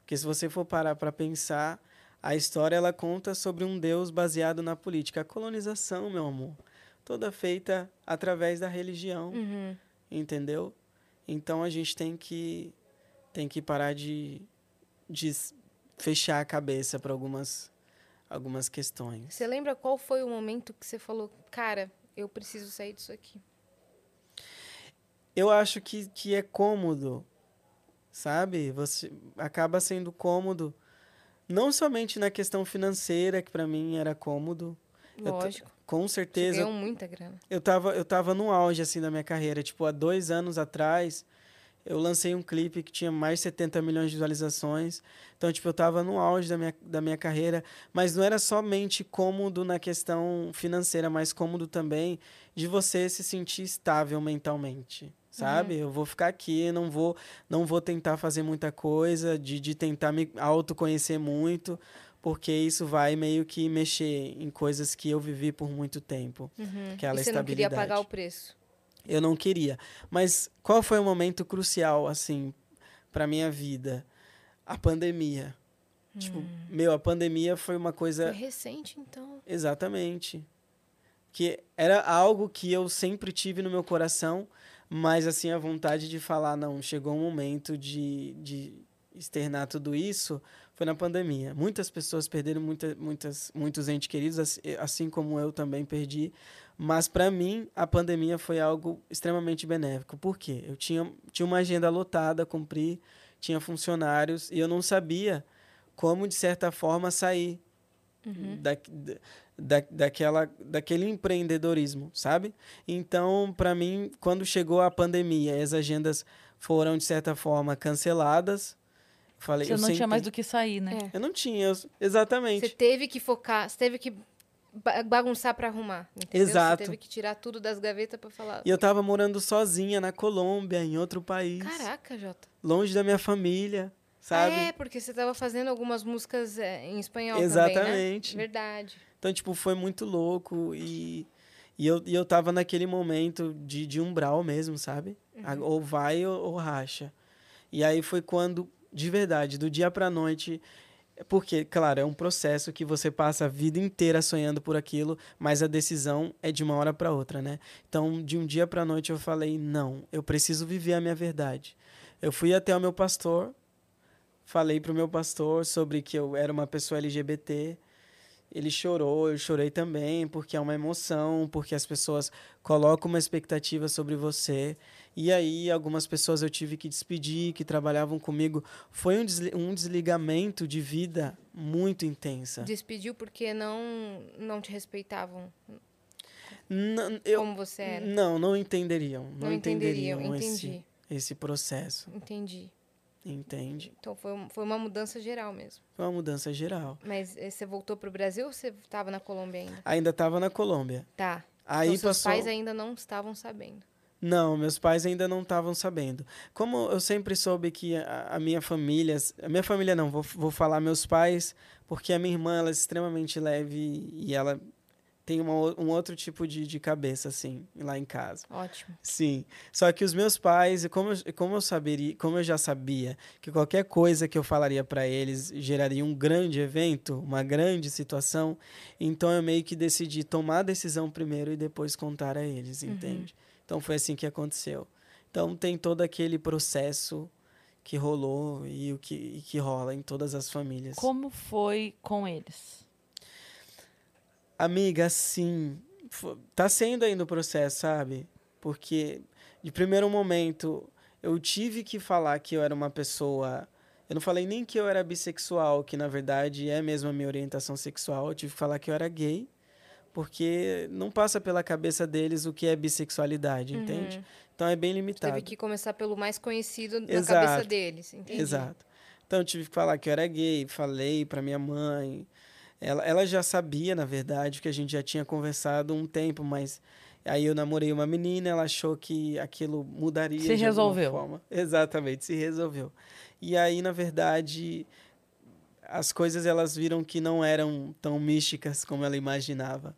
Porque se você for parar para pensar, a história ela conta sobre um Deus baseado na política. A colonização, meu amor, toda feita através da religião, Uhum. entendeu? Então a gente tem que tem que parar de, de fechar a cabeça para algumas algumas questões. Você lembra qual foi o momento que você falou, cara, eu preciso sair disso aqui? Eu acho que, que é cômodo, sabe? Você acaba sendo cômodo, não somente na questão financeira, que para mim era cômodo. Lógico. Com certeza, ganhou muita grana. eu tava, eu tava no auge, assim, da minha carreira. Tipo, há dois anos atrás, eu lancei um clipe que tinha mais de 70 milhões de visualizações. Então, tipo, eu tava no auge da minha, da minha carreira. Mas não era somente cômodo na questão financeira, mas cômodo também de você se sentir estável mentalmente. Sabe? Eu vou ficar aqui, não vou, não vou tentar fazer muita coisa, de, de tentar me autoconhecer muito, porque isso vai meio que mexer em coisas que eu vivi por muito tempo. Uhum. Aquela e você não queria pagar o preço. Eu não queria. Mas qual foi o momento crucial, assim, para minha vida? A pandemia. Tipo, meu, a pandemia foi uma coisa. Foi recente, então. Exatamente. Porque era algo que eu sempre tive no meu coração, mas assim, a vontade de falar, não, chegou um momento de, de externar tudo isso, foi na pandemia. Muitas pessoas perderam muita, muitas, muitos entes queridos, assim como eu também perdi. Mas para mim, a pandemia foi algo extremamente benéfico. Por quê? Eu tinha, tinha uma agenda lotada a cumprir, tinha funcionários, e eu não sabia como, de certa forma, sair uhum. da, da, daquela, daquele empreendedorismo, sabe? Então, para mim, quando chegou a pandemia, as agendas foram, de certa forma, canceladas. Falei, Você não tinha mais do que sair, né? É. Eu não tinha, exatamente. Você teve que focar, você teve que bagunçar para arrumar. Entendeu? Exato. Você teve que tirar tudo das gavetas para falar. E eu tava morando sozinha na Colômbia, em outro país. Caraca, Jota. Longe da minha família, sabe? É, porque você tava fazendo algumas músicas é, em espanhol Exatamente. também, né? Verdade. Então, tipo, foi muito louco e, e, eu, e eu tava naquele momento de, de umbral mesmo, sabe? Uhum. Ou vai ou, ou racha. E aí foi quando, de verdade, do dia pra noite, porque, claro, é um processo que você passa a vida inteira sonhando por aquilo, mas a decisão é de uma hora para outra, né? Então, de um dia para noite eu falei: "Não, eu preciso viver a minha verdade". Eu fui até o meu pastor, falei pro meu pastor sobre que eu era uma pessoa LGBT, ele chorou, eu chorei também, porque é uma emoção, porque as pessoas colocam uma expectativa sobre você. E aí, algumas pessoas eu tive que despedir, que trabalhavam comigo. Foi um, desligamento de vida muito intensa. Despediu porque não, não te respeitavam? Não, eu, Como você era? Não, não entenderiam. Não, não entenderiam, entenderiam esse, esse processo. Entendi. Entende? Então foi, foi uma mudança geral mesmo. Foi uma mudança geral. Mas eh, você voltou para o Brasil ou você estava na Colômbia ainda? Ainda estava na Colômbia. Tá. Aí então, seus passou... pais ainda não estavam sabendo. Não, meus pais ainda não estavam sabendo. Como eu sempre soube que a, a, minha família, a minha família não, vou, vou falar meus pais, porque a minha irmã ela é extremamente leve e ela tem uma, um outro tipo de, de cabeça, assim, lá em casa. Ótimo. Sim. Só que os meus pais, como eu, como eu saberia, como eu já sabia que qualquer coisa que eu falaria para eles geraria um grande evento, uma grande situação, então eu meio que decidi tomar a decisão primeiro e depois contar a eles, uhum. entende? Então foi assim que aconteceu. Então tem todo aquele processo que rolou e o que, e que rola em todas as famílias. Como foi com eles? Amiga, sim. Tá sendo ainda o processo, sabe? Porque de primeiro momento eu tive que falar que eu era uma pessoa. Eu não falei nem que eu era bissexual, que na verdade é mesmo a minha orientação sexual. Eu tive que falar que eu era gay, porque não passa pela cabeça deles o que é bissexualidade, uhum. entende? Então é bem limitado. Teve que começar pelo mais conhecido na Exato. cabeça deles, entendi. Exato. Então eu tive que falar que eu era gay, falei para minha mãe, ela, ela já sabia, na verdade, que a gente já tinha conversado um tempo, mas aí eu namorei uma menina, ela achou que aquilo mudaria se de resolveu. forma. Exatamente, se resolveu. E aí, na verdade, as coisas elas viram que não eram tão místicas como ela imaginava.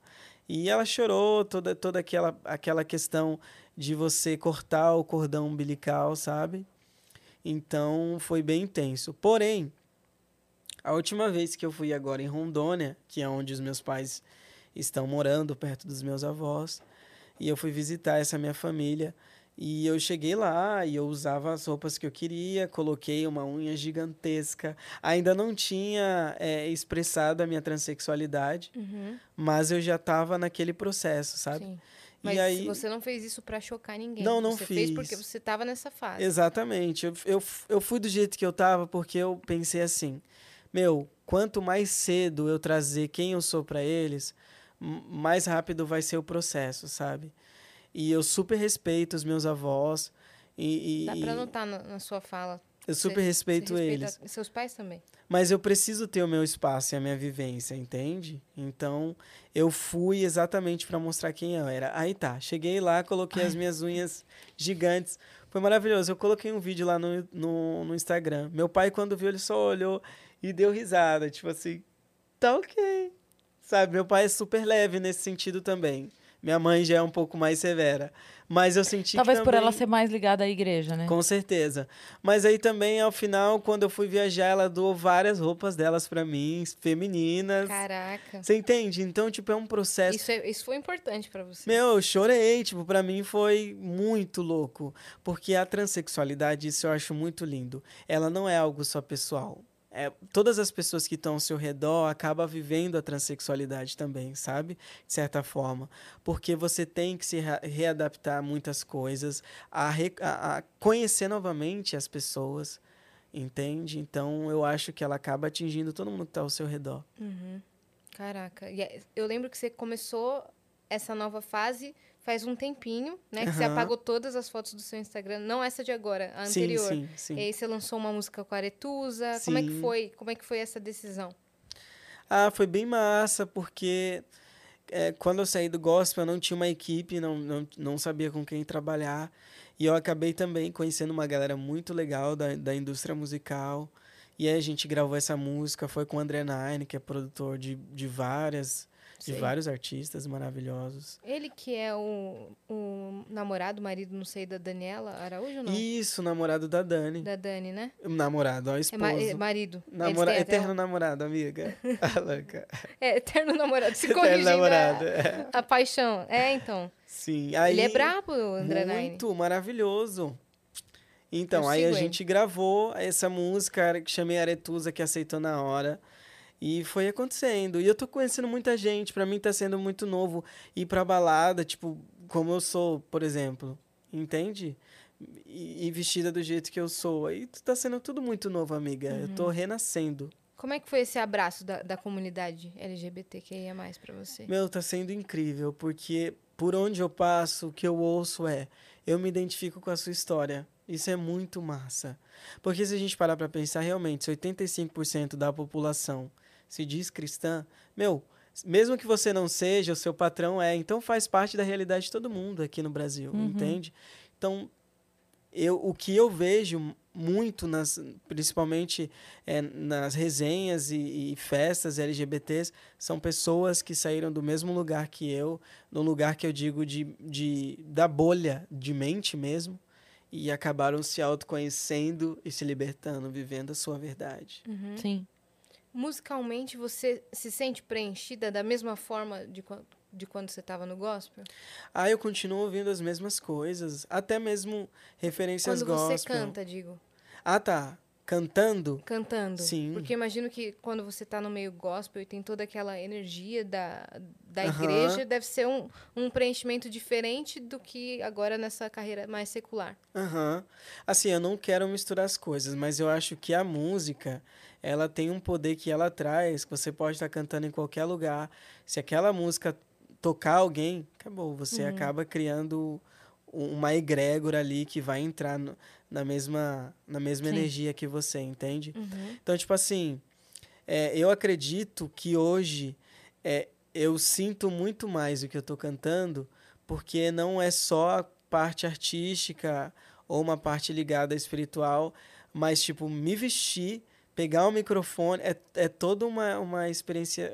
E ela chorou toda, toda aquela, aquela questão de você cortar o cordão umbilical, sabe? Então foi bem intenso. Porém, a última vez que eu fui agora em Rondônia, que é onde os meus pais estão morando, perto dos meus avós, e eu fui visitar essa minha família. E eu cheguei lá e eu usava as roupas que eu queria, coloquei uma unha gigantesca. Ainda não tinha é, expressado a minha transexualidade, uhum. mas eu já estava naquele processo, sabe? Sim. Mas aí... você não fez isso para chocar ninguém. Não, não você fiz. fez porque você estava nessa fase. Exatamente. Eu, eu, eu fui do jeito que eu estava porque eu pensei assim: meu, quanto mais cedo eu trazer quem eu sou para eles, mais rápido vai ser o processo, sabe? E eu super respeito os meus avós. E, e Dá para notar na, na, sua fala. Eu super respeito eles. Seus pais também. Mas eu preciso ter o meu espaço e a minha vivência, entende? Então, eu fui exatamente para mostrar quem eu era. Aí tá, cheguei lá, coloquei Ai. as minhas unhas gigantes. Foi maravilhoso. Eu coloquei um vídeo lá no, no, no Instagram. Meu pai, quando viu, ele só olhou e deu risada, tipo assim, tá ok. Sabe, meu pai é super leve nesse sentido também. Minha mãe já é um pouco mais severa. Mas eu senti Talvez que por ela ser mais ligada à igreja, né? Com certeza. Mas aí também, ao final, quando eu fui viajar, ela doou várias roupas delas pra mim, femininas. Caraca. Você entende? Então, tipo, é um processo. Isso, é- isso foi importante pra você. Meu, eu chorei, tipo, pra mim foi muito louco. Porque a transexualidade, isso eu acho muito lindo. Ela não é algo só pessoal. É, todas as pessoas que estão ao seu redor acabam vivendo a transexualidade também, sabe? De certa forma. Porque você tem que se rea- readaptar a muitas coisas, a, re- a- a conhecer novamente as pessoas, entende? Então, eu acho que ela acaba atingindo todo mundo que está ao seu redor. Uhum. Caraca. É- eu lembro que você começou essa nova fase faz um tempinho, né? Que você apagou todas as fotos do seu Instagram. Não essa de agora, a sim, anterior. sim, sim. E aí você lançou uma música com a Aretusa. Como é que Sim. foi? Como é que foi essa decisão? Ah, foi bem massa, porque é, quando eu saí do gospel, eu não tinha uma equipe, não, não, não sabia com quem trabalhar. E eu acabei também conhecendo uma galera muito legal da, da indústria musical. E aí a gente gravou essa música, foi com o André Nine, que é produtor de, de várias, de Sei. vários artistas maravilhosos. Ele que é o, o namorado, marido, não sei, da Daniela Araújo, não? Isso, namorado da Dani. Da Dani, né? Namorado, ó, É, esposo. ma- é marido. Eles Namora... Eterno namorado, amiga. Ah, louca. É, eterno namorado. Se Eterno corrigindo namorado. a, é. a paixão. É, então. Sim. Aí... Ele é brabo, André. Muito maravilhoso. Então, Eu aí a ele. gente gravou essa música que chamei Aretusa, que aceitou na hora. E foi acontecendo. E eu tô conhecendo muita gente. Pra mim tá sendo muito novo ir pra balada, tipo, como eu sou, por exemplo. Entende? E, e vestida do jeito que eu sou. Aí tá sendo tudo muito novo, amiga. Eu Uhum. tô renascendo. Como é que foi esse abraço da, da comunidade LGBTQIA+, pra você? Meu, tá sendo incrível, porque por onde eu passo, o que eu ouço é, eu me identifico com a sua história. Isso é muito massa. Porque se a gente parar pra pensar, realmente, se 85% da população se diz cristã, meu, mesmo que você não seja, o seu patrão é, então faz parte da realidade de todo mundo aqui no Brasil, Uhum. entende? Então, eu, o que eu vejo muito, nas, principalmente é, nas resenhas e, e festas LGBTs, são pessoas que saíram do mesmo lugar que eu, no lugar que eu digo de, de da bolha de mente mesmo, e acabaram se autoconhecendo e se libertando, vivendo a sua verdade. Uhum. Sim. Musicalmente, você se sente preenchida da mesma forma de, quan- de quando você estava no gospel? Ah, eu continuo ouvindo as mesmas coisas, até mesmo referências Quando você gospel. canta, digo. Ah, tá. Cantando? Cantando. Sim. Porque imagino que quando você tá no meio gospel e tem toda aquela energia da, da igreja, deve ser um, um preenchimento diferente do que agora nessa carreira mais secular. Aham. Assim, eu não quero misturar as coisas, mas eu acho que a música, ela tem um poder que ela traz, que você pode estar cantando em qualquer lugar. Se aquela música tocar alguém, acabou. Você Uhum. acaba criando um- uma egrégora ali que vai entrar no- na mesma, na mesma Sim. energia que você, entende? Uhum. Então, tipo assim, é, eu acredito que hoje é, eu sinto muito mais o que eu tô cantando, porque não é só a parte artística ou uma parte ligada espiritual, mas, tipo, me vestir, pegar o microfone, é, é toda uma, uma experiência,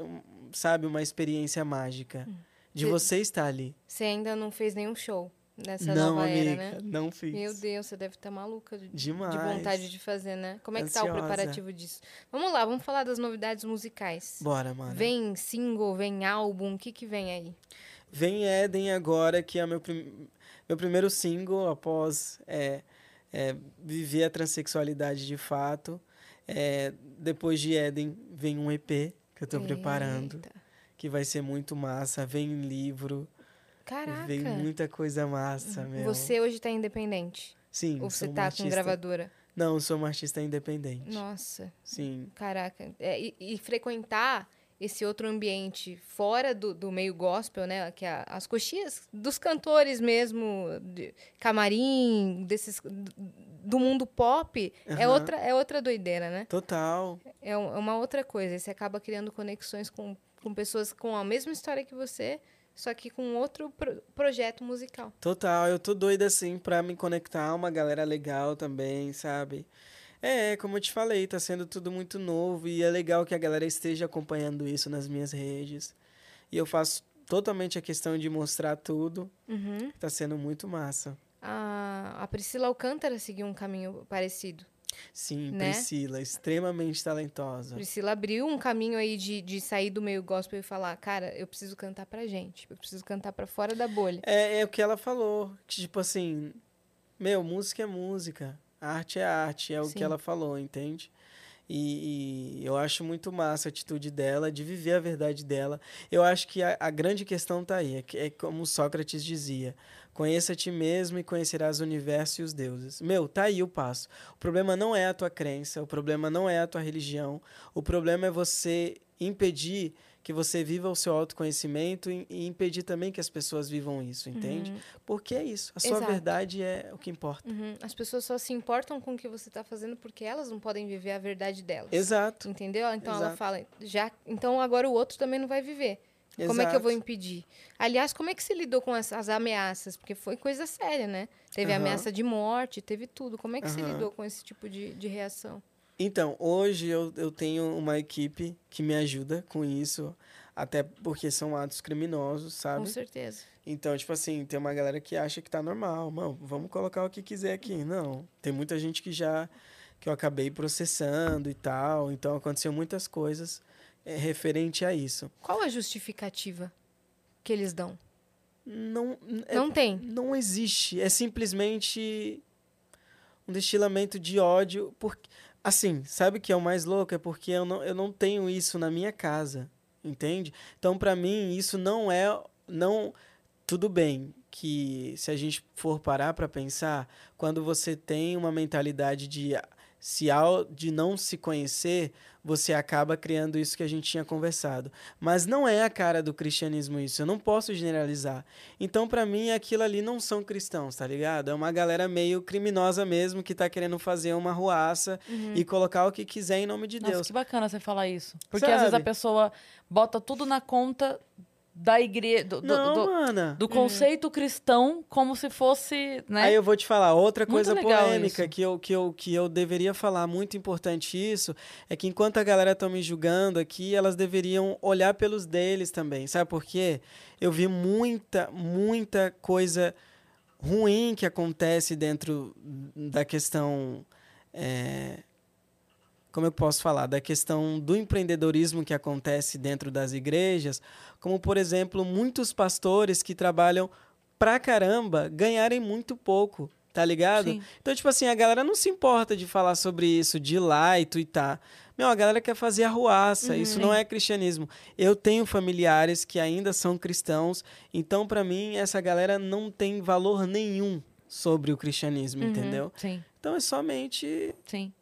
sabe, uma experiência mágica de Cê- você estar ali. Você ainda não fez nenhum show nessa não, nova amiga, era, né? não fiz. Meu Deus, você deve estar maluca de, de Demais. vontade de fazer, né? Como é que tá o Ansiosa. preparativo disso? Vamos lá, vamos falar das novidades musicais. Bora, mano. Vem single, vem álbum, o que que vem aí? Vem Eden agora, que é meu, prim- meu primeiro single após é, é, viver a transexualidade de fato. É, depois de Eden vem um EP que eu tô preparando, que vai ser muito massa. Vem livro, Caraca. vem muita coisa massa, meu. Você hoje tá independente? Sim, Ou você sou uma tá com gravadora? Não, sou uma artista independente. Nossa, Sim, caraca. É, e, e frequentar esse outro ambiente fora do, do meio gospel, né? Que é as coxias dos cantores mesmo, de camarim, desses do mundo pop, é Aham. outra é outra doideira, né? total. É um- é uma outra coisa. Você acaba criando conexões com, com pessoas com a mesma história que você, só que com outro pro- projeto musical. Total, eu tô doida assim pra me conectar a uma galera legal também, sabe? É, como eu te falei, tá sendo tudo muito novo e é legal que a galera esteja acompanhando isso nas minhas redes. E eu faço totalmente a questão de mostrar tudo. Uhum. Tá sendo muito massa. A, a Priscila Alcântara seguiu um caminho parecido. Sim, Né? Priscila, extremamente talentosa. Priscila abriu um caminho aí de, de sair do meio gospel e falar, cara, eu preciso cantar pra gente, eu preciso cantar pra fora da bolha. É, é o que ela falou. que, Tipo assim, meu, música é música. Arte é arte, é o Sim. que ela falou, entende? E, e eu acho muito massa a atitude dela, de viver a verdade dela. Eu acho que a, a grande questão tá aí. É, que- é como Sócrates dizia: conheça a ti mesmo e conhecerás o universo e os deuses. Meu, tá aí o passo. O problema não é a tua crença, o problema não é a tua religião. O problema é você impedir que você viva o seu autoconhecimento e, e impedir também que as pessoas vivam isso, entende? Porque é isso. A sua Exato. verdade é o que importa. Uhum. As pessoas só se importam com o que você tá fazendo porque elas não podem viver a verdade delas. Exato. Entendeu? Então ela Exato. fala, já, então agora o outro também não vai viver. Como é que eu vou impedir? Aliás, como é que você lidou com essas ameaças? Porque foi coisa séria, né? Teve Aham. ameaça de morte, teve tudo. Como é que você Aham. lidou com esse tipo de, de reação? Então, hoje eu, eu tenho uma equipe que me ajuda com isso, até porque são atos criminosos, Com sabe? certeza. Então, tipo assim, tem uma galera que acha que tá normal. Mano, vamos colocar o que quiser aqui. Não. Tem muita gente que já. que eu acabei processando e tal. Então, aconteceu muitas coisas é, referente a isso. Qual a justificativa que eles dão? Não. é- não tem. não existe. É simplesmente um destilamento de ódio. Porque, assim, sabe que é o mais louco? É porque eu não, eu não tenho isso na minha casa, entende? Então, para mim, isso não é. não Tudo bem que se a gente for parar para pensar, quando você tem uma mentalidade de se ao, de não se conhecer, você acaba criando isso que a gente tinha conversado. Mas não é a cara do cristianismo isso. Eu não posso generalizar. Então, pra mim, aquilo ali não são cristãos, tá ligado? É uma galera meio criminosa mesmo que tá querendo fazer uma ruaça e colocar o que quiser em nome de Nossa, Deus. que bacana você falar isso. Porque às vezes a Sabe? pessoa bota tudo na conta da igreja, do, do- Não, do- mana. do conceito cristão, como se fosse, né? Aí eu vou te falar outra coisa polêmica isso. que eu, que, eu, que eu deveria falar, muito importante isso, é que enquanto a galera tá me julgando aqui, elas deveriam olhar pelos deles também. Sabe por quê? Eu vi muita, muita coisa ruim que acontece dentro da questão. é, como eu posso falar? Da questão do empreendedorismo que acontece dentro das igrejas, como, por exemplo, muitos pastores que trabalham pra caramba ganharem muito pouco, tá ligado? Sim. Então, tipo assim, a galera não se importa de falar sobre isso, de ir lá e tuitar. Meu, a galera quer fazer arruaça, isso não é cristianismo. Eu tenho familiares que ainda são cristãos, então, pra mim, essa galera não tem valor nenhum sobre o cristianismo, entendeu? Sim, Então, é somente... sim.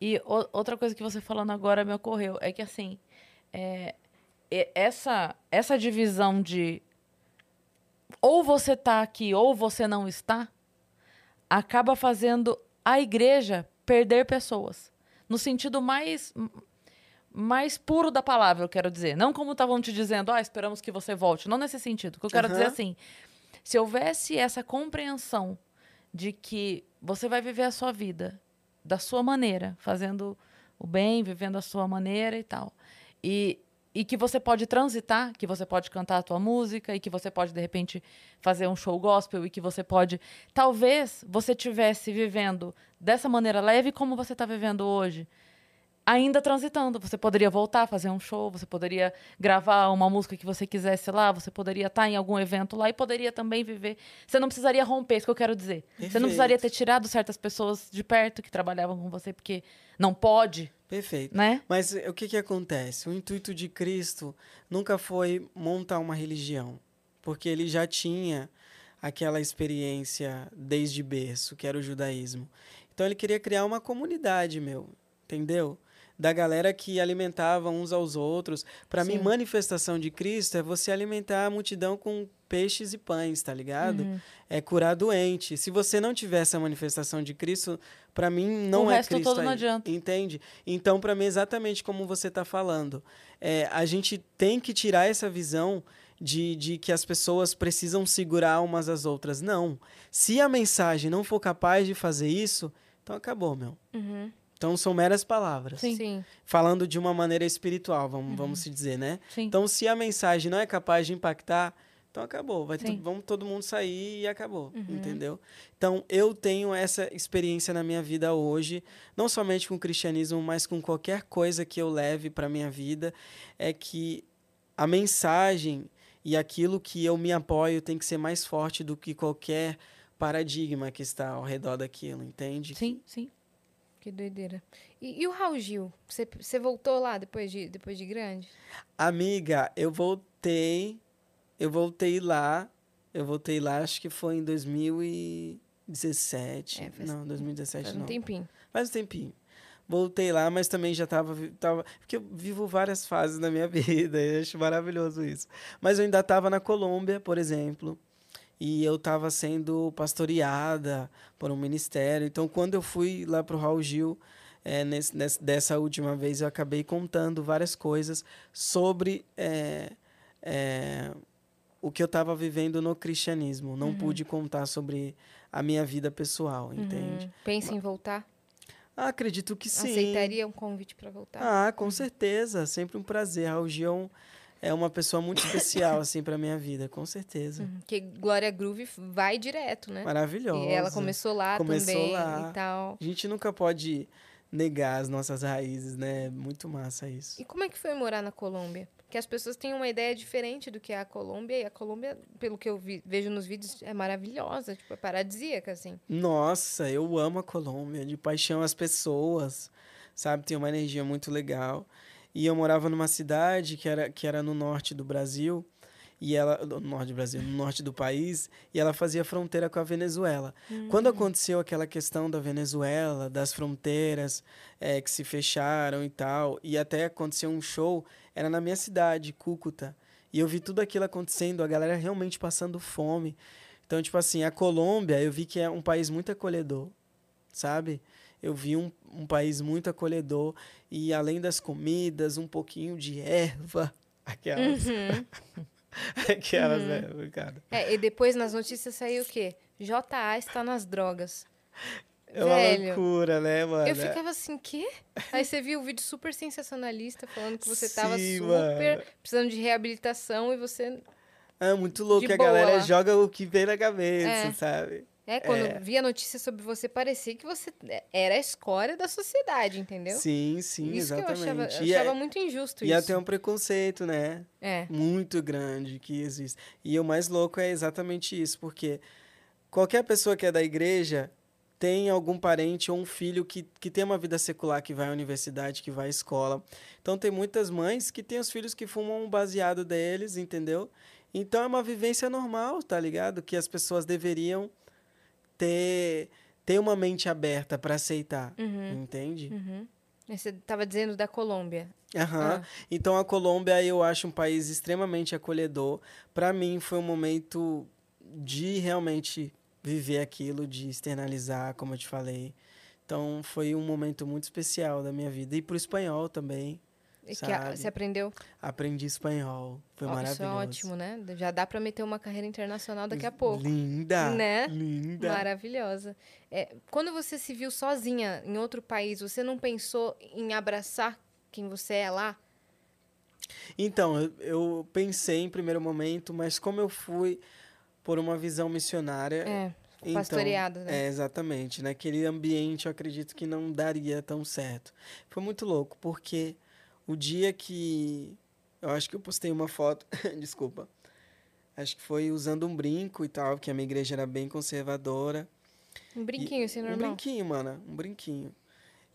E o- outra coisa que você falando agora me ocorreu é que, assim, é, essa, essa divisão de ou você tá aqui ou você não está, acaba fazendo a igreja perder pessoas. No sentido mais mais puro da palavra, eu quero dizer. Não como estavam te dizendo, ah, esperamos que você volte. Não nesse sentido. O que eu quero dizer é Aham. assim, se houvesse essa compreensão de que você vai viver a sua vida da sua maneira, fazendo o bem, vivendo a sua maneira e tal. E, e que você pode transitar, que você pode cantar a tua música e que você pode de repente fazer um show gospel e que você pode, talvez você tivesse vivendo dessa maneira leve como você está vivendo hoje, ainda transitando. Você poderia voltar a fazer um show, você poderia gravar uma música que você quisesse lá, você poderia estar em algum evento lá e poderia também viver. Você não precisaria romper, isso que eu quero dizer. Você Perfeito. não precisaria ter tirado certas pessoas de perto que trabalhavam com você porque não pode, Perfeito. né? Mas eh, o que, que acontece? O intuito de Cristo nunca foi montar uma religião, porque ele já tinha aquela experiência desde berço, que era o judaísmo. Então ele queria criar uma comunidade, meu, entendeu? Da galera que alimentava uns aos outros. Para mim, manifestação de Cristo é você alimentar a multidão com peixes e pães, tá ligado? É curar doente. Se você não tiver essa manifestação de Cristo, para mim não O é resto Cristo todo não adianta. Entende? Então, para mim, é exatamente como você está falando. É, a gente tem que tirar essa visão de, de que as pessoas precisam segurar umas às outras. Não. Se a mensagem não for capaz de fazer isso, então acabou, meu. Uhum. Então são meras palavras. Sim. Sim. Falando de uma maneira espiritual, vamos, Uhum. vamos se dizer, né? Sim. Então, se a mensagem não é capaz de impactar, então acabou. Vai tu- vamos todo mundo sair e acabou, Uhum. entendeu? Então, eu tenho essa experiência na minha vida hoje, não somente com o cristianismo, mas com qualquer coisa que eu leve para minha vida, é que a mensagem e aquilo que eu me apoio tem que ser mais forte do que qualquer paradigma que está ao redor daquilo, entende? Sim, sim. Que doideira. E, e o Raul Gil? Você, voltou lá depois de, depois de grande? Amiga, eu voltei. Eu voltei lá. Eu voltei lá, acho que foi em 2017. É, faz- não, 2017 Faz não. um tempinho. Faz um tempinho. Voltei lá, mas também já tava, vi- tava. Porque eu vivo várias fases na minha vida, eu acho maravilhoso isso. Mas eu ainda estava na Colômbia, por exemplo, e eu estava sendo pastoreada por um ministério. Então, quando eu fui lá para o Raul Gil, é, nesse, nesse- dessa última vez, eu acabei contando várias coisas sobre é, é, o que eu estava vivendo no cristianismo. Não pude contar sobre a minha vida pessoal, entende? Uhum. Pensa em voltar? Ah, acredito que sim. Aceitaria um convite para voltar? Ah, com certeza. Sempre um prazer. Raul Gil é um- é uma pessoa muito especial, assim, pra minha vida, com certeza. Uhum. Porque Glória Groove vai direto, né? Maravilhosa. E ela começou lá Começou também lá. e tal. A gente nunca pode negar as nossas raízes, né? Muito massa isso. E como é que foi morar na Colômbia? Porque as pessoas têm uma ideia diferente do que é a Colômbia. E a Colômbia, pelo que eu vi- vejo nos vídeos, é maravilhosa. Tipo, é paradisíaca, assim. Nossa, eu amo a Colômbia, de paixão as pessoas, sabe? Tem uma energia muito legal. E eu morava numa cidade que era, que era no norte do Brasil, e ela no norte do Brasil, no norte do país, e ela fazia fronteira com a Venezuela. Quando aconteceu aquela questão da Venezuela, das fronteiras eh, que se fecharam e tal, e até aconteceu um show, era na minha cidade, Cúcuta. E eu vi tudo aquilo acontecendo, a galera realmente passando fome. Então, tipo assim, a Colômbia, eu vi que é um país muito acolhedor, sabe? Eu vi um, um país muito acolhedor e além das comidas, um pouquinho de erva, aquelas, Uhum. aquelas, né, cara? É, e depois nas notícias saiu o quê? JA está nas drogas. É uma Velho, loucura, né, mano? Eu ficava assim, quê? Aí você viu o vídeo super sensacionalista falando que você tava Sim, super mano. precisando de reabilitação e você. É muito louco a boa galera joga o que vem na cabeça, É. sabe? É, quando É. via notícia sobre você, parecia que você era a escória da sociedade, entendeu? Sim, sim, isso exatamente. que eu achava, eu e achava é, muito injusto e isso. até um preconceito, né? É. muito grande que existe. E o mais louco é exatamente isso, porque qualquer pessoa que é da igreja tem algum parente ou um filho que, que tem uma vida secular, que vai à universidade, que vai à escola. Então tem muitas mães que têm os filhos que fumam um baseado deles, entendeu? Então é uma vivência normal, tá ligado? Que as pessoas deveriam ter, ter uma mente aberta para aceitar, Uhum, entende? uhum. Você estava dizendo da Colômbia. Ah. Então a Colômbia eu acho um país extremamente acolhedor. Para mim foi um momento de realmente viver aquilo, de externalizar, como eu te falei. Então foi um momento muito especial da minha vida e pro espanhol também. E que a- Sabe? você aprendeu? Aprendi espanhol, foi maravilhoso. Isso é ótimo, né? Já dá para meter uma carreira internacional daqui a pouco. Linda, Né? linda. Maravilhosa. É, quando você se viu sozinha em outro país, você não pensou em abraçar quem você é lá? Então, eu, eu pensei em primeiro momento, mas como eu fui por uma visão missionária, É, Então, pastoreado, né? É, exatamente. Naquele ambiente eu acredito que não daria tão certo. Foi muito louco, porque o dia que. Eu acho que eu postei uma foto. Desculpa. Acho que foi usando um brinco e tal, que a minha igreja era bem conservadora. Um brinquinho, assim, Um normal. brinquinho, mano. Um brinquinho.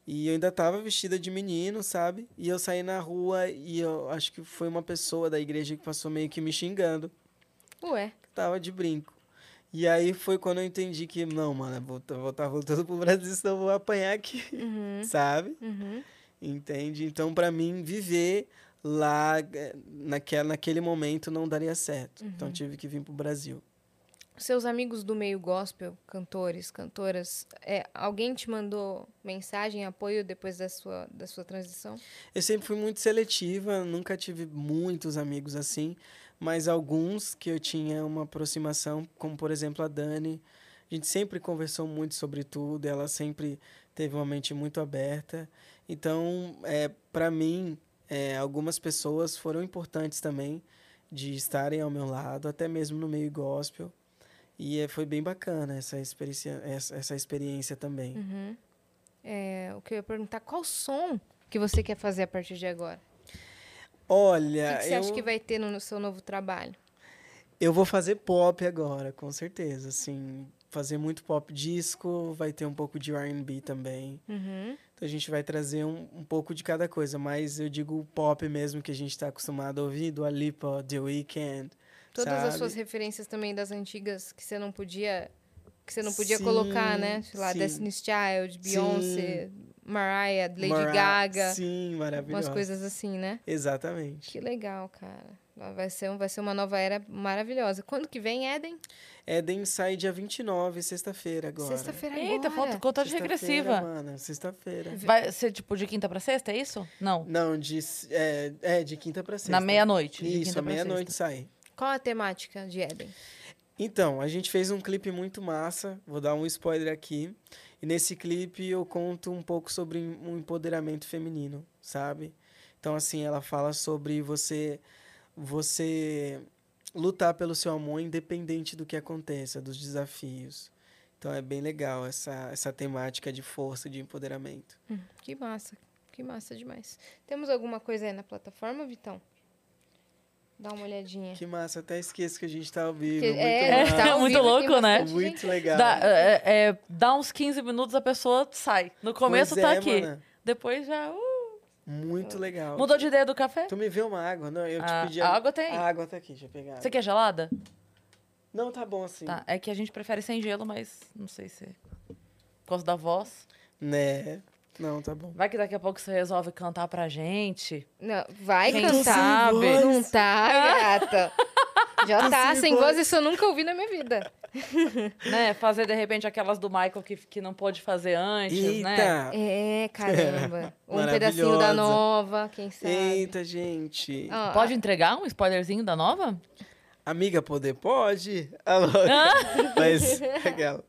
E eu ainda tava vestida de menino, sabe? E eu saí na rua e eu acho que foi uma pessoa da igreja que passou meio que me xingando Ué. tava de brinco. E aí foi quando eu entendi que, não, mano, vou tá- vou estar voltando pro Brasil, senão eu vou apanhar aqui, Uhum, sabe? uhum. Entende? Então, pra mim, viver lá eh, naquela, naquele momento não daria certo. Então, Uhum. tive que vir pro Brasil. Seus amigos do meio gospel, cantores, cantoras, é, alguém te mandou mensagem, apoio depois da sua, da sua transição? Eu sempre fui muito seletiva, nunca tive muitos amigos assim, mas alguns que eu tinha uma aproximação, como por exemplo a Dani. A gente sempre conversou muito sobre tudo, ela sempre teve uma mente muito aberta. Então, é, para mim, é, algumas pessoas foram importantes também de estarem ao meu lado, até mesmo no meio gospel. E é, foi bem bacana essa experiência, essa, essa experiência também. Uhum. É, o que eu ia perguntar, qual som que você quer fazer a partir de agora? Olha, o que, que você eu, acha que vai ter no, no seu novo trabalho? eu vou fazer pop agora, com certeza. Assim, fazer muito pop disco, vai ter um pouco de R&B também. Uhum. Então a gente vai trazer um, um pouco de cada coisa, mas eu digo pop mesmo que a gente está acostumado a ouvir, do Alipa, The Weeknd. Todas as sabe? suas referências também das antigas que você não podia que você não podia Sim, colocar, né? Sei lá, sim. Destiny's Child, Beyoncé, Mariah, Lady Gaga, Sim, maravilhoso. umas coisas assim, né? Exatamente. Que legal, cara. Vai ser, um- vai ser uma nova era maravilhosa. Quando que vem, Eden? Eden sai dia 29, sexta-feira agora. Sexta-feira agora. Eita, falta contagem Sexta-feira, regressiva. Mano, sexta-feira. Vai ser tipo de quinta pra sexta, é isso? Não. Não, de, é, é, de quinta pra sexta. Na meia-noite. Isso, meia-noite sexta. sai. Qual a temática de Eden? Então, a gente fez um clipe muito massa, vou dar um spoiler aqui. E nesse clipe eu conto um pouco sobre um empoderamento feminino, sabe? Então, assim, ela fala sobre você você lutar pelo seu amor independente do que aconteça, dos desafios. Então é bem legal essa, essa temática de força, de empoderamento. Hum, que massa. Que massa demais. Temos alguma coisa aí na plataforma, Vitão? Dá uma olhadinha. Que massa, até esqueço que a gente tá ao vivo. Que- muito é, massa. tá ao Muito vivo, tem louco, né? bastante Muito legal. Dá, é, é, dá uns 15 minutos, a pessoa sai. No começo Pois tá é, aqui. mana. Depois já. uh, Muito legal. mudou de ideia do café? Tu me vê uma água? Não, eu te Ah, pedi a água tem. A água tá aqui, deixa eu pegar. Você quer gelada? Não, tá bom assim. Tá. É que a gente prefere sem gelo, mas não sei se. Por causa da voz. Né? Não, tá bom. Vai que daqui a pouco você resolve cantar pra gente. Não, vai Quem cantar. sabe? Não tá, gata. Já tá, sem sem voz. isso eu nunca ouvi na minha vida. Né? Fazer de repente aquelas do Michael que, que não pôde fazer antes, né? Eita! É, caramba. Um pedacinho da nova, quem sabe. Eita, gente. Ó, Pode entregar um spoilerzinho da nova? Amiga, poder pode? Alô? Mas, aquela.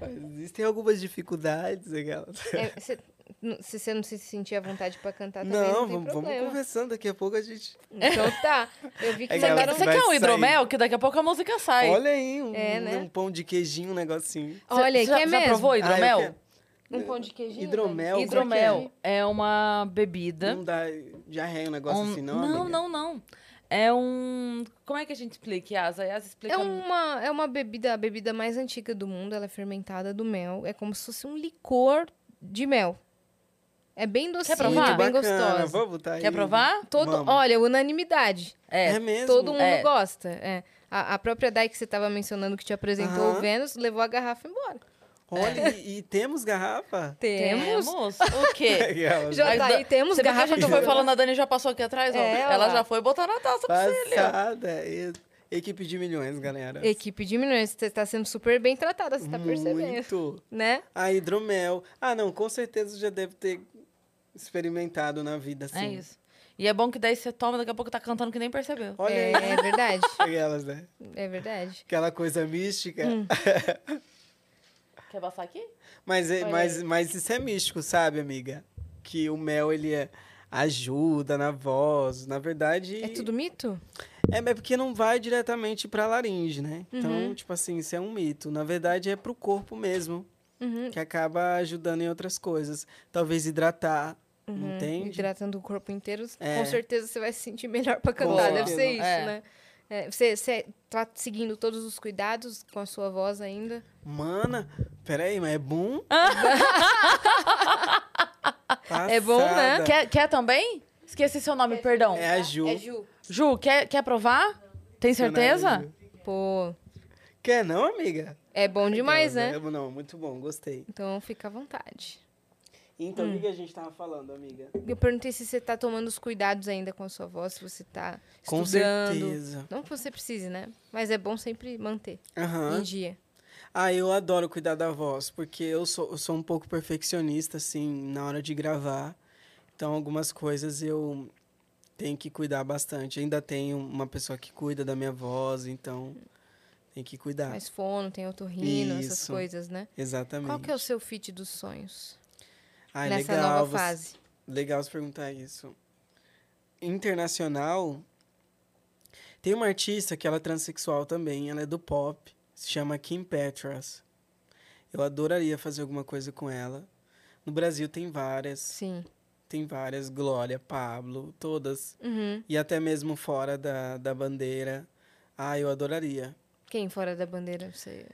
Mas existem algumas dificuldades, aquela. é, cê- se você não se sentir à vontade pra cantar também, não, Não, tem vamos, vamos conversando. Daqui a pouco a gente. Então tá. Eu vi que mandaram... Você vai quer um sair. hidromel? Que daqui a pouco a música sai. Olha aí, um, É, né? um pão de queijinho, um negocinho. Olha, já, quer já mesmo? provou Ah, hidromel? quero. Um pão de queijinho? Hidromel, velho? hidromel é uma bebida. Não dá diarreia um negócio um- assim, não? não, amiga? não, não. É um. Como é que a gente explica, Yasa? Yasa explica. É uma, é uma bebida, a bebida mais antiga do mundo, ela é fermentada do mel. É como se fosse um licor de mel. É bem docinho, provar? é bem gostosa. Vamos tá aí. Quer provar? Todo, Vamos. olha, unanimidade. É. É mesmo? Todo mundo É. gosta. É. A, a própria Dai que você estava mencionando que te apresentou Aham. o Vênus, levou a garrafa embora. Olha, e, e temos garrafa? Temos? O quê? Já Mas tá aí, temos Você viu que a garrafa gente foi falando, a Dani já passou aqui atrás, ó. É, ó Ela lá. já foi botando a taça pra você ali. Passada. Equipe de milhões, galera. Equipe de milhões, você está sendo super bem tratada, você tá percebendo. Muito. Né? A hidromel. Ah, não, com certeza já deve ter experimentado na vida, assim. É isso. E é bom que daí você toma, daqui a pouco tá cantando que nem percebeu. Olha É, aí. é verdade. Aquelas, né? É verdade. Aquela coisa mística. Hum. Quer passar aqui? Mas, é- mas, mas isso é místico, sabe, amiga? Que o mel, ele é- ajuda na voz. Na verdade... É tudo mito? É, é porque não vai diretamente pra laringe, né? Uhum. Então, tipo assim, isso é um mito. Na verdade, é pro corpo mesmo. Uhum. Que acaba ajudando em outras coisas. Talvez hidratar, Uhum. entende? Hidratando o corpo inteiro, É. com certeza você vai se sentir melhor pra Com cantar. Deve certeza. ser isso, É. né? É, você, você tá seguindo todos os cuidados com a sua voz ainda? Mana, peraí, mas é bom? É bom, né? Quer, quer também? Esqueci seu nome, perdão. É a Ju. É Ju. Ju, quer, quer provar? Tem certeza? Pô, Quer não, amiga? é bom demais, né? Aquelas, Não, muito bom, gostei. Então fica à vontade. Então, Hum. o que que a gente tava falando, amiga? Eu perguntei se você tá tomando os cuidados ainda com a sua voz, se você tá Com estudando. certeza. Não que você precise, né? Mas é bom sempre manter Aham. em dia. Ah, eu adoro cuidar da voz, porque eu sou, eu sou um pouco perfeccionista, assim, na hora de gravar. Então, algumas coisas eu tenho que cuidar bastante. Ainda tenho uma pessoa que cuida da minha voz, então Tem que cuidar. Faz fono, tem otorrino, essas Isso. coisas, né? Exatamente. Qual que é o seu fit dos sonhos Ai, nessa legal, nova você- fase? Legal você perguntar isso. Internacional, tem uma artista que ela é transexual também, ela é do pop, se chama Kim Petras. Eu adoraria fazer alguma coisa com ela. No Brasil tem várias, Sim. tem várias, Glória, Pablo, todas. Uhum. E até mesmo fora da, da bandeira. Ah, eu adoraria. Quem fora da bandeira você,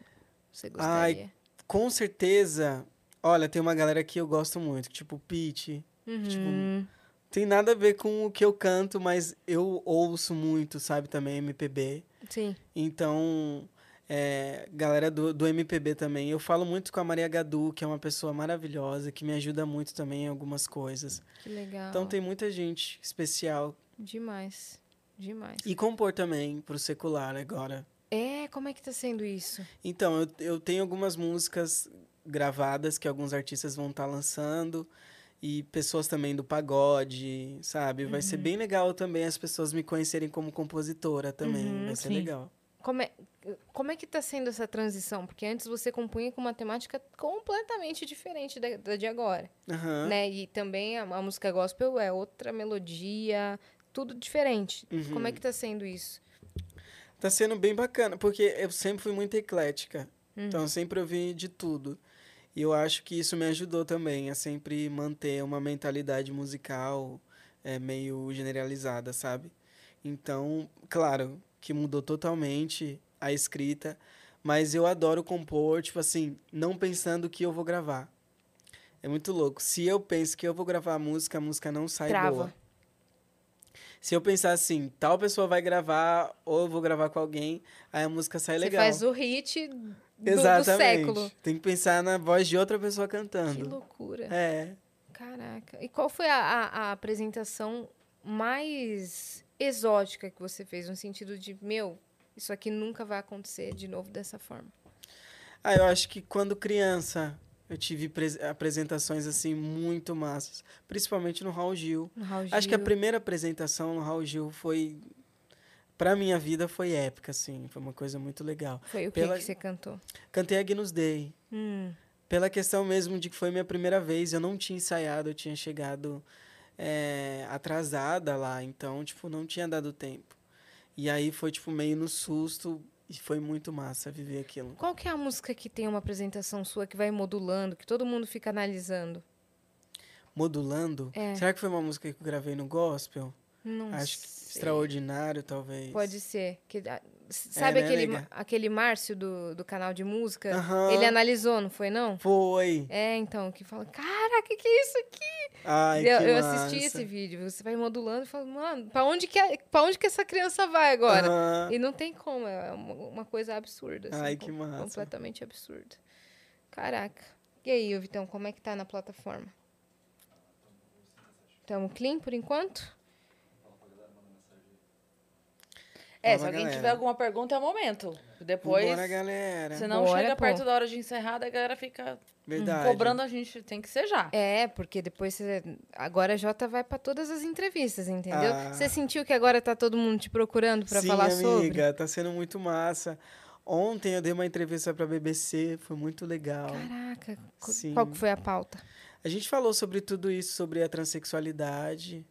você Ai, gostaria? Com certeza, olha, tem uma galera que eu gosto muito, tipo Pete. Uhum. Tem nada a ver com o que eu canto, mas eu ouço muito, sabe, também MPB. Sim. Então, é, galera do, do MPB também. Eu falo muito com a Maria Gadu, que é uma pessoa maravilhosa, que me ajuda muito também em algumas coisas. Que legal. Então tem muita gente especial. Demais. Demais. E compor também pro secular agora. É, como é que tá sendo isso? Então, eu, eu tenho algumas músicas gravadas que alguns artistas vão estar lançando. E pessoas também do pagode, sabe? Vai ser bem legal também as pessoas me conhecerem como compositora também. Uhum, Vai ser sim. legal. Como é, como é que tá sendo essa transição? Porque antes você compunha com uma temática completamente diferente da, da de agora, Aham. né? E também a, a música gospel é outra melodia, tudo diferente. Uhum. Como é que tá sendo isso? Tá sendo bem bacana, porque eu sempre fui muito eclética. Uhum. Então, eu sempre ouvi de tudo. E eu acho que isso me ajudou também a sempre manter uma mentalidade musical é, meio generalizada, sabe? Então, claro, que mudou totalmente a escrita, mas eu adoro compor, tipo assim, não pensando que eu vou gravar. É muito louco. Se eu penso que eu vou gravar a música, a música não sai Trava. boa. Se eu pensar assim, tal pessoa vai gravar, ou eu vou gravar com alguém, aí a música sai Você legal. faz o hit do, do Exatamente. século. Tem que pensar na voz de outra pessoa Que cantando. loucura. É. Caraca. E qual foi a, a, a apresentação mais exótica que você fez? No sentido de, meu, isso aqui nunca vai acontecer de novo dessa forma. Ah, eu acho que quando criança eu tive pres- apresentações assim muito massas, principalmente no Raul Gil. No Raul Acho que a Gil. primeira apresentação no Raul Gil foi pra minha vida foi épica assim, foi uma coisa muito legal. Foi o que pela- que você cantou? Cantei Agnus Dei. Hum, Pela questão mesmo de que foi minha primeira vez, eu não tinha ensaiado, eu tinha chegado é, atrasada lá, então, tipo, não tinha dado tempo. E aí foi, tipo, meio no susto e foi muito massa viver aquilo. Qual que é a música que tem uma apresentação sua que vai modulando, que todo mundo fica analisando? Modulando, É. será que foi uma música que eu gravei no gospel? Não Acho que. Extraordinário, talvez. Pode ser. Que, ah, s- sabe né, aquele, nega? aquele Márcio do, do canal de música? Ele analisou, não foi, não? Foi. É, então, que fala, cara, o que, que é isso aqui? Ai, eu que eu assisti esse vídeo. Você vai modulando e fala, mano, pra onde que, a- pra onde que essa criança vai agora? E não tem como, é uma, uma coisa absurda. assim, Ai, que com- massa. Completamente absurda. Caraca. E aí, Vitão, como é que tá na plataforma? Tamo clean por enquanto? É, Fala, se alguém galera. tiver alguma pergunta, é o momento. Depois, Bora, galera. se não Bora, chega pô. perto da hora de encerrar, a galera fica Verdade. cobrando a gente. Tem que ser já. É, porque depois você. Agora a Jota vai pra todas as entrevistas, entendeu? Ah. Você sentiu que agora tá todo mundo te procurando pra Sim, falar amiga, sobre? tá sendo muito massa. Ontem eu dei uma entrevista pra BBC, foi muito legal. Caraca, Sim. qual que foi a pauta? A gente falou sobre tudo isso, sobre a transexualidade,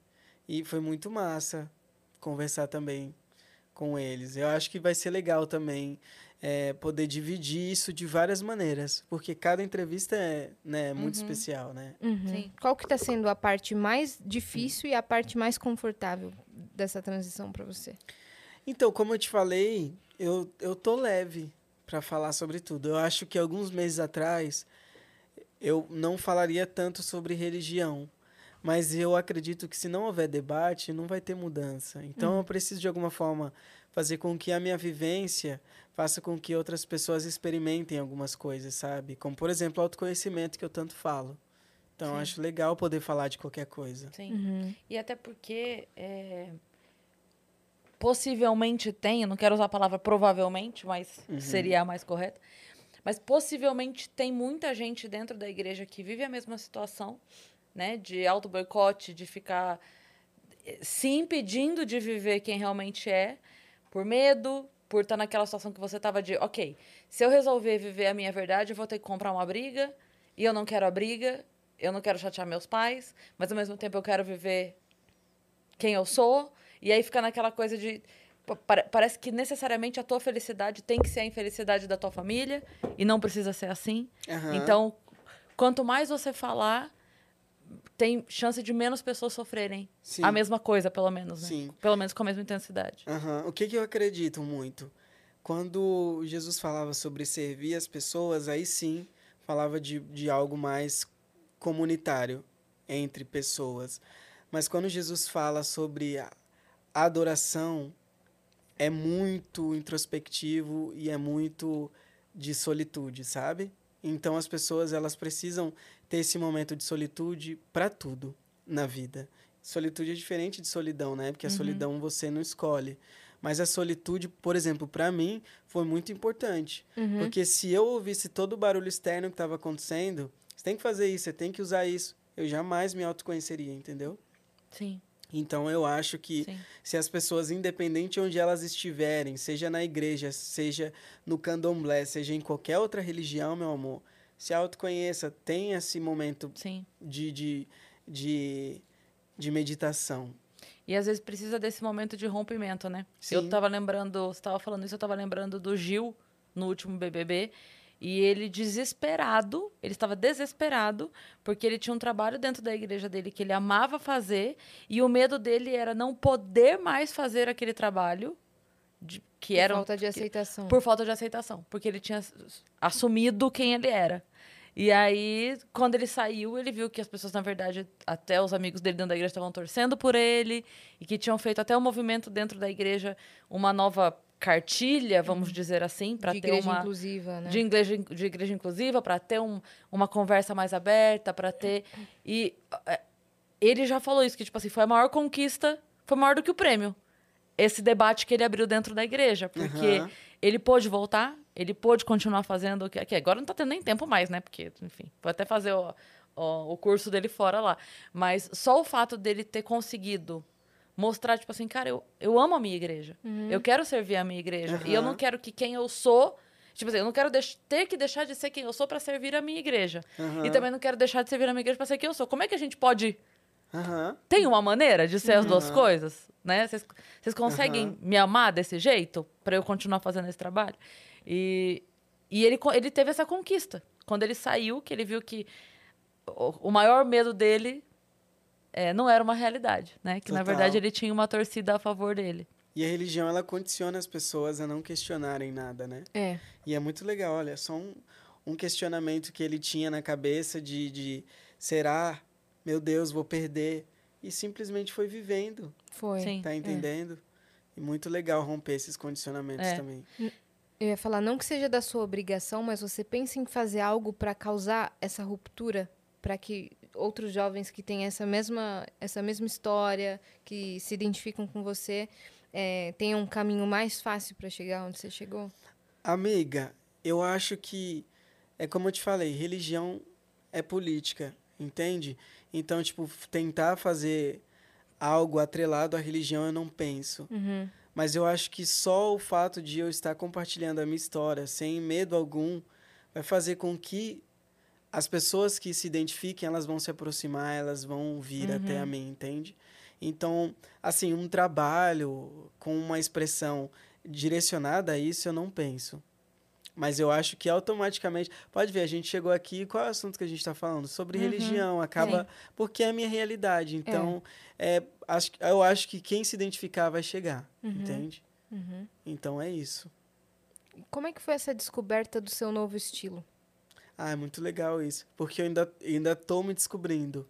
e foi muito massa conversar também com eles. Eu acho que vai ser legal também é, poder dividir isso de várias maneiras, porque cada entrevista é né, muito especial, né? Uhum. Sim. Qual que tá sendo a parte mais difícil e a parte mais confortável dessa transição pra você? Então, como eu te falei, eu, eu tô leve para falar sobre tudo. Eu acho que alguns meses atrás eu não falaria tanto sobre religião, mas eu acredito que se não houver debate, não vai ter mudança. Então, eu preciso de alguma forma fazer com que a minha vivência faça com que outras pessoas experimentem algumas coisas, sabe? Como, por exemplo, autoconhecimento que eu tanto falo. Então, eu Sim. acho legal poder falar de qualquer coisa. Sim. Uhum. E até porque é, possivelmente tem, eu não quero usar a palavra provavelmente, mas Uhum. seria a mais correta. Mas possivelmente tem muita gente dentro da igreja que vive a mesma situação, né? De auto-boicote, de ficar eh, se impedindo de viver quem realmente é, por medo, por estar naquela situação que você tava de, ok, se eu resolver viver a minha verdade, eu vou ter que comprar uma briga, e eu não quero a briga, eu não quero chatear meus pais, mas ao mesmo tempo eu quero viver quem eu sou, e aí fica naquela coisa de parece que necessariamente a tua felicidade tem que ser a infelicidade da tua família e não precisa ser assim. Uhum. Então, quanto mais você falar, tem chance de menos pessoas sofrerem Sim. a mesma coisa, pelo menos, né? Sim. Pelo menos com a mesma intensidade. Uhum. O que, que eu acredito muito? Quando Jesus falava sobre servir as pessoas, aí sim falava de, de algo mais comunitário entre pessoas. Mas quando Jesus fala sobre a adoração, é muito introspectivo e é muito de solitude, sabe? Então as pessoas elas precisam ter esse momento de solitude para tudo na vida. Solitude é diferente de solidão, né? Porque a Uhum. solidão você não escolhe. Mas a solitude, por exemplo, para mim, foi muito importante. Uhum. Porque se eu ouvisse todo o barulho externo que estava acontecendo, você tem que fazer isso, você tem que usar isso. Eu jamais me autoconheceria, entendeu? Sim, Então eu acho que sim. se as pessoas, independente de onde elas estiverem, seja na igreja, seja no candomblé, seja em qualquer outra religião, meu amor, se autoconheça, tenha esse momento Sim. de, de, de, de meditação. E às vezes precisa desse momento de rompimento, né? Sim. Eu tava lembrando, você tava falando isso, eu tava lembrando do Gil no último BBB. E ele desesperado, ele estava desesperado, porque ele tinha um trabalho dentro da igreja dele que ele amava fazer, e o medo dele era não poder mais fazer aquele trabalho, de- que Por era um- falta de aceitação. por falta de aceitação, porque ele tinha assumido quem ele era. E aí, quando ele saiu, ele viu que as pessoas, na verdade, até os amigos dele dentro da igreja estavam torcendo por ele e que tinham feito até um movimento dentro da igreja, uma nova cartilha, vamos dizer assim, para de ter igreja uma inclusiva, né? de igreja, de igreja inclusiva, para ter um, uma conversa mais aberta, para ter. E é, ele já falou isso, que tipo assim, foi a maior conquista, foi maior do que o prêmio. Esse debate que ele abriu dentro da igreja. Porque Aham. ele pôde voltar, ele pôde continuar fazendo o que. que agora não tá tendo nem tempo mais, né? Porque, enfim, vou até fazer o, o, o curso dele fora lá. Mas só o fato dele ter conseguido mostrar, tipo assim, cara, eu, eu amo a minha igreja. Eu quero servir a minha igreja. E eu não quero que quem eu sou. Tipo assim, eu não quero ter que deixar de ser quem eu sou para servir a minha igreja. E também não quero deixar de servir a minha igreja para ser quem eu sou. Como é que a gente pode. Aham. Tem uma maneira de ser as duas coisas? Né? Vocês conseguem me amar desse jeito para eu continuar fazendo esse trabalho? E, e ele, ele teve essa conquista. Quando ele saiu, que ele viu que o, o maior medo dele é, não era uma realidade, né? Que na Total. verdade ele tinha uma torcida a favor dele. E a religião, ela condiciona as pessoas a não questionarem nada, né? É. E é muito legal, olha, só um, um questionamento que ele tinha na cabeça de, de será, meu Deus, vou perder. E simplesmente foi vivendo, Foi. Sim. tá entendendo? E muito legal romper esses condicionamentos É. também. Eu ia falar, não que seja da sua obrigação, mas você pensa em fazer algo para causar essa ruptura, para que outros jovens que têm essa mesma, essa mesma história, que se identificam com você, é, tenham um caminho mais fácil para chegar onde você chegou? Amiga, eu acho que é como eu te falei, religião é política, entende? Então, tipo, tentar fazer algo atrelado à religião eu não penso. Uhum. Mas eu acho que só o fato de eu estar compartilhando a minha história sem medo algum vai fazer com que as pessoas que se identifiquem, elas vão se aproximar, elas vão vir até a mim, entende? Então, assim, um trabalho com uma expressão direcionada a isso, eu não penso. Mas eu acho que automaticamente. Pode ver, a gente chegou aqui. Qual é o assunto que a gente está falando? Sobre religião. Acaba. Porque é a minha realidade. Então, é, acho, eu acho que quem se identificar vai chegar. Entende? Uhum. Então é isso. Como é que foi essa descoberta do seu novo estilo? Ah, é muito legal isso. Porque eu ainda, ainda tô me descobrindo.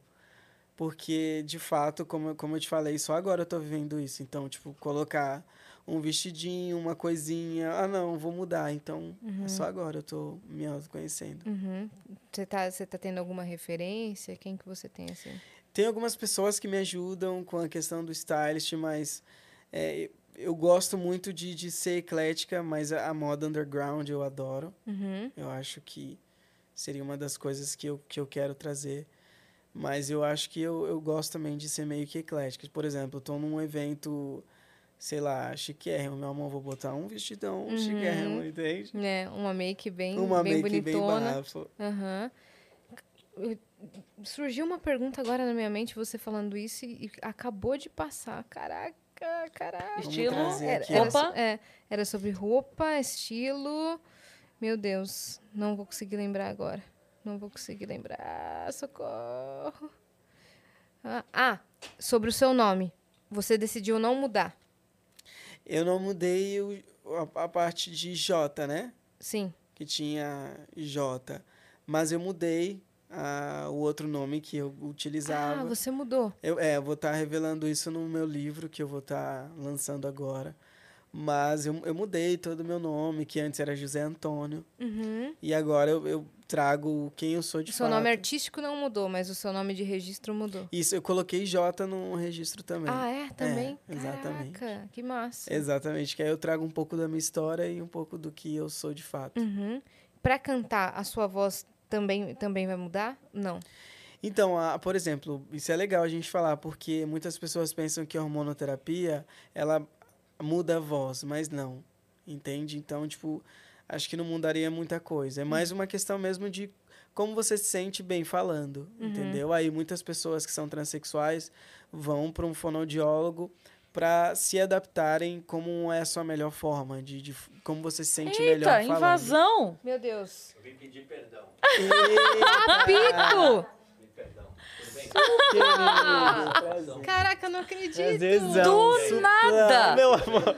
Porque, de fato, como, eu- como eu te falei, só agora eu tô vivendo isso. Então, tipo, colocar um vestidinho, uma coisinha. Ah, não, vou mudar. Então, é só agora eu tô me autoconhecendo. Uhum. Você tá, você tá tendo alguma referência? Quem que você tem assim? Tem algumas pessoas que me ajudam com a questão do stylist, mas é, eu gosto muito de, de ser eclética, mas a, a moda underground eu adoro. Uhum. Eu acho que seria uma das coisas que eu, que eu quero trazer. Mas eu acho que eu, eu gosto também de ser meio que eclética. Por exemplo, eu tô num evento sei lá, chiquérrimo, meu amor, vou botar um vestidão Uhum. chiquérrimo, entende? É, uma make bem, Uma bem make bem bonitona. bafo. Aham. Eu- Surgiu uma pergunta agora na minha mente, você falando isso, e acabou de passar. Caraca, caraca. Estilo, Era, era, Roupa? é, era sobre roupa, estilo. Meu Deus, não vou conseguir lembrar agora. Não vou conseguir lembrar. Socorro. Ah, ah, sobre o seu nome. Você decidiu não mudar. Eu não mudei o- a, a parte de J, né? Sim. Que tinha J. Mas eu mudei ah, o outro nome que eu utilizava. Ah, você mudou. Eu, é, eu vou estar revelando isso no meu livro que eu vou estar lançando agora. Mas eu, eu mudei todo o meu nome, que antes era José Antônio. Uhum. E agora eu, eu trago quem eu sou de O seu fato. nome artístico não mudou, mas o seu nome de registro mudou. Isso, eu coloquei J no registro também. Ah, é? Também? exatamente. Caraca, que massa. Exatamente, que aí eu trago um pouco da minha história e um pouco do que eu sou de fato. Uhum. Pra cantar, a sua voz também, também vai mudar? Não. Então, a- por exemplo, isso é legal a gente falar, porque muitas pessoas pensam que a hormonoterapia, ela muda a voz, mas não, entende? Então, tipo, acho que não mudaria muita coisa. É mais uma questão mesmo de como você se sente bem falando, entendeu? Aí muitas pessoas que são transexuais vão para um fonoaudiólogo para se adaptarem como é a sua melhor forma, de, de como você se sente melhor Eita, falando. invasão! Meu Deus. Eu vim pedir perdão. Pito! Tudo bem? Querido, Caraca, eu não acredito. Prazerzão. Do Supla, nada. Meu amor.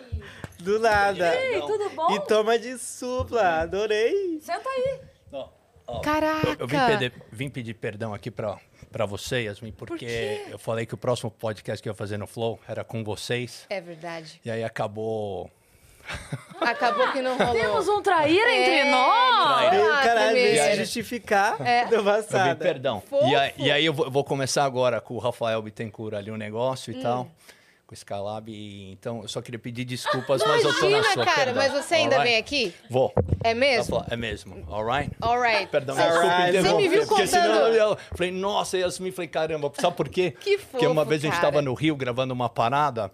Do nada. Ei, tudo bom? E toma de supla. Adorei. Senta aí. Ó, ó, Caraca. eu, eu vim, pedir, vim pedir perdão aqui pra, pra você, Yasmin, porque quê? eu falei que o próximo podcast que eu ia fazer no Flow era com vocês. É verdade. E aí acabou. Acabou que não rolou. Temos um traíra entre É, nós. Veio o Ah, caralho se justificar É. do Eu vim passado. perdão. Fofo. E aí, e aí eu vou, começar agora com o Rafael Bittencourt ali um negócio Hum. e tal. Com o Skylab. E, então, eu só queria pedir desculpas, mas eu tô na Imagina, sua. cara, perdão. mas você ainda Alright? vem aqui? Vou. É mesmo? É mesmo. Alright? Alright. Perdão, Você- desculpa Você me viu porque senão contando- eu, eu falei, nossa, Yasmin, falei, caramba, sabe por quê? Que Porque uma fofo, vez a gente cara. estava no Rio gravando uma parada,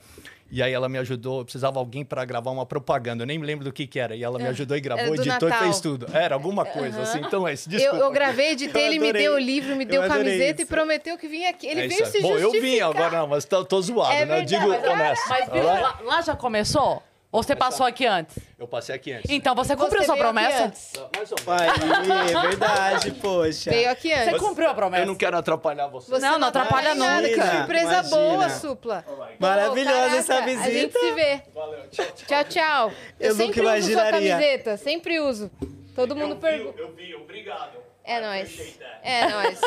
e aí ela me ajudou, eu precisava de alguém para gravar uma propaganda, eu nem me lembro do que que era, e ela me ajudou e Era gravou, editou Natal. e fez tudo. Era alguma coisa assim, então é isso, Eu, desculpa. eu gravei, editei, Eu ele me deu o livro, me Eu deu camiseta e isso. prometeu que vinha aqui. Ele É veio isso se. Bom, justificar. eu vim agora, não, mas tô, tô zoado, É né? Eu digo verdade. honesto. Mas viu, lá, lá já começou? Ou você passou aqui antes? Eu passei aqui antes. Então você cumpriu Você sua promessa? antes. Mais ou menos. Aí, é verdade, poxa. Veio aqui antes. Você cumpriu a promessa? Eu não quero atrapalhar você. Você Não, não atrapalha nada, nunca. Que surpresa Imagina. boa, Supla. Maravilhosa Pô, essa caraca, A gente visita. se vê. Valeu, tchau, tchau. Tchau, tchau. Eu, Eu nunca sempre uso sua imaginaria. camiseta. Sempre uso. Todo mundo pergunta. Eu vi, obrigado. É nóis. É nóis.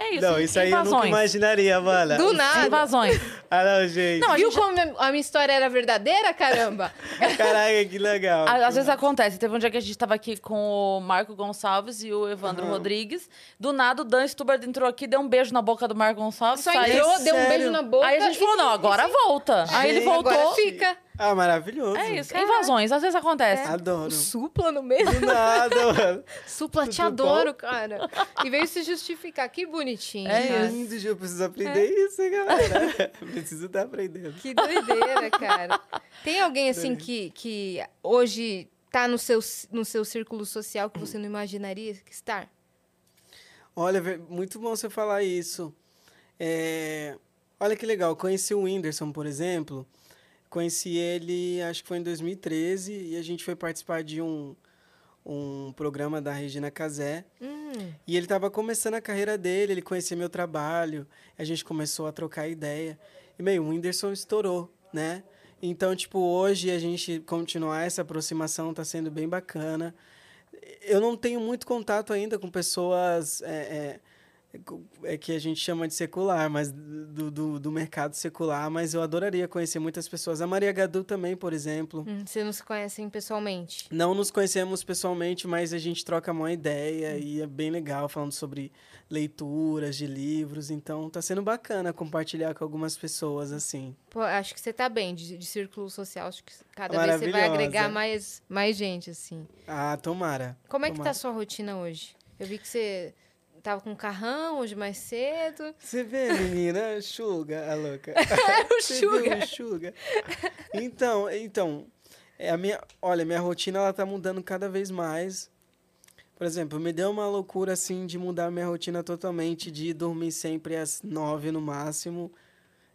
É isso. Não, isso aí eu nunca invasões. imaginaria, mano. Do nada. Invasões. Ah, não, gente. Não, Viu gente- como a minha história era verdadeira, caramba? Caraca, que legal. Às vezes acontece. Teve um dia que a gente tava aqui com o Marco Gonçalves e o Evandro Aham. Rodrigues. Do nada, o Dan Stubart entrou aqui, deu um beijo na boca do Marco Gonçalves. Só saiu. entrou, deu um beijo na boca. Aí a gente falou, não, agora volta. Aí ele Gente, voltou. Agora fica. Ah, maravilhoso. É isso, invasões, às vezes acontece. Adoro. Supla no meio. Do nada, mano. Supla, te Tudo adoro, cara. E veio se justificar. Que bonitinho. É cara. Lindo, eu preciso aprender isso, hein, galera. preciso estar aprendendo. Que doideira, cara. Tem alguém assim que, que hoje tá no seu, no seu círculo social que você não imaginaria estar? Olha, muito bom você falar isso. É, Olha que legal, conheci o Whindersson, por exemplo. Conheci ele, acho que foi em 2013, e a gente foi participar de um, um programa da Regina Casé. Hum, E ele estava começando a carreira dele, ele conhecia meu trabalho, a gente começou a trocar ideia. E, meio, o Whindersson estourou, né? Então, tipo, hoje a gente continuar essa aproximação está sendo bem bacana. Eu não tenho muito contato ainda com pessoas é, é, é que a gente chama de secular, mas do, do, do mercado secular, mas eu adoraria conhecer muitas pessoas. A Maria Gadu também, por exemplo. hum, Vocês não se conhecem pessoalmente? Não nos conhecemos pessoalmente, mas a gente troca uma ideia e é bem legal falando sobre leituras de livros. Então tá sendo bacana compartilhar com algumas pessoas assim. Pô, acho que você tá bem de, de círculo social. Acho que cada vez você vai agregar mais, mais gente, assim. Ah, tomara. Como é que tá a tomara. sua rotina hoje? Eu vi que você tava com carrão hoje mais cedo. Você vê, menina, Suga, a louca. Era o o Suga? Então, então, é a minha, olha, minha rotina ela tá mudando cada vez mais. Por exemplo, me deu uma loucura assim de mudar minha rotina totalmente, de dormir sempre às nove no máximo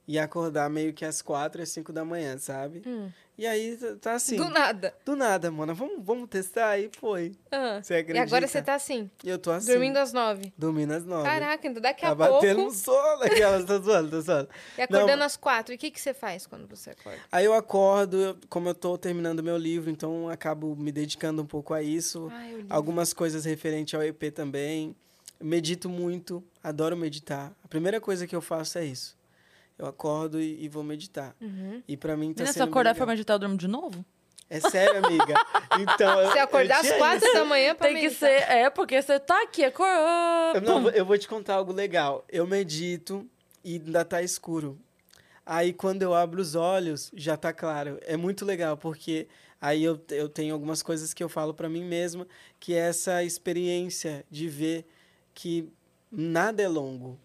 e acordar meio que às quatro, às cinco da manhã, sabe? Hum. E aí tá- tá assim, Do nada. do nada, mano. Vamos, vamos testar aí, foi. Ah. Você E acredita? agora você tá assim, Eu tô assim. dormindo às nove. Dormindo às nove. Caraca, ainda daqui Tá a batendo pouco. um sono aquelas, tô zoando, tô zoando. E acordando Não. às quatro. E o que, que você faz quando você acorda? Aí eu acordo, eu- como eu tô terminando meu livro, então eu acabo me dedicando um pouco a isso. Ah, eu li. Algumas coisas referentes ao EP também. Medito muito, adoro meditar. A primeira coisa que eu faço é isso. Eu acordo e, e vou meditar. Uhum. E pra mim tá Menina, se sendo eu acordar e for meditar, eu durmo de novo? É sério, amiga. Então, eu- Você acordar às quatro isso. da manhã pra Tem que meditar. ser. É, porque você tá aqui, acordou. Eu, não, eu vou te contar algo legal. Eu medito e ainda tá escuro. Aí quando eu abro os olhos, já tá claro. É muito legal, porque aí eu, eu tenho algumas coisas que eu falo pra mim mesma, que é essa experiência de ver que nada é longo.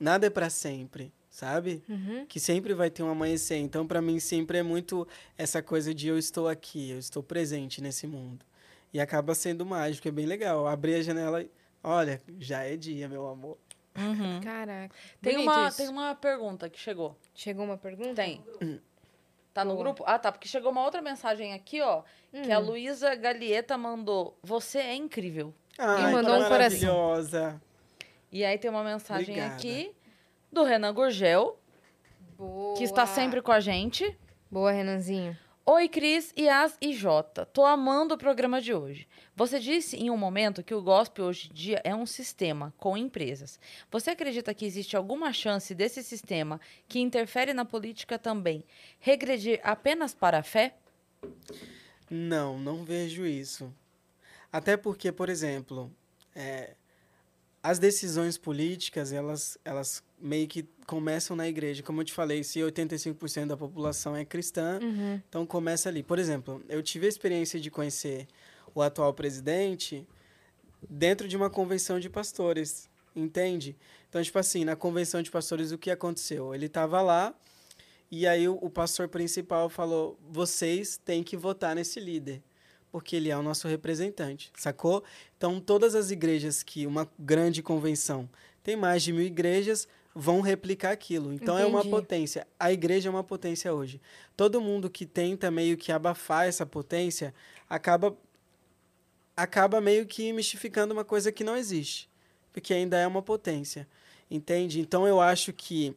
Nada é pra sempre, sabe? Uhum. Que sempre vai ter um amanhecer. Então, pra mim, sempre é muito essa coisa de eu estou aqui, eu estou presente nesse mundo. E acaba sendo mágico, é bem legal. Abrir a janela e. Olha, já é dia, meu amor. Uhum. Caraca. Tem, uma, isso. tem uma pergunta que chegou. Chegou uma pergunta? Tem. Tá no Boa. grupo? Ah, tá. Porque chegou uma outra mensagem aqui, ó. Que a Hum. Luísa Galieta mandou. Você é incrível. Ai, mandou que um coração. maravilhosa. E aí tem uma mensagem Obrigada. aqui do Renan Gurgel, Boa. que está sempre com a gente. Boa, Renanzinho. Oi, Cris, Yas e Jota. Tô amando o programa de hoje. Você disse em um momento que o gospel hoje em dia é um sistema com empresas. Você acredita que existe alguma chance desse sistema, que interfere na política também, regredir apenas para a fé? Não, não vejo isso. Até porque, por exemplo, é, as decisões políticas, elas, elas meio que começam na igreja. Como eu te falei, se 85% da população é cristã, Uhum. então começa ali. Por exemplo, eu tive a experiência de conhecer o atual presidente dentro de uma convenção de pastores, entende? Então, tipo assim, na convenção de pastores, o que aconteceu? Ele estava lá e aí o, o pastor principal falou: vocês têm que votar nesse líder, porque ele é o nosso representante, sacou? Então, todas as igrejas que uma grande convenção tem mais de mil igrejas vão replicar aquilo. Então, é uma Entendi. potência. A igreja é uma potência hoje. Todo mundo que tenta meio que abafar essa potência acaba acaba meio que mistificando uma coisa que não existe, porque ainda é uma potência, entende? Então eu acho que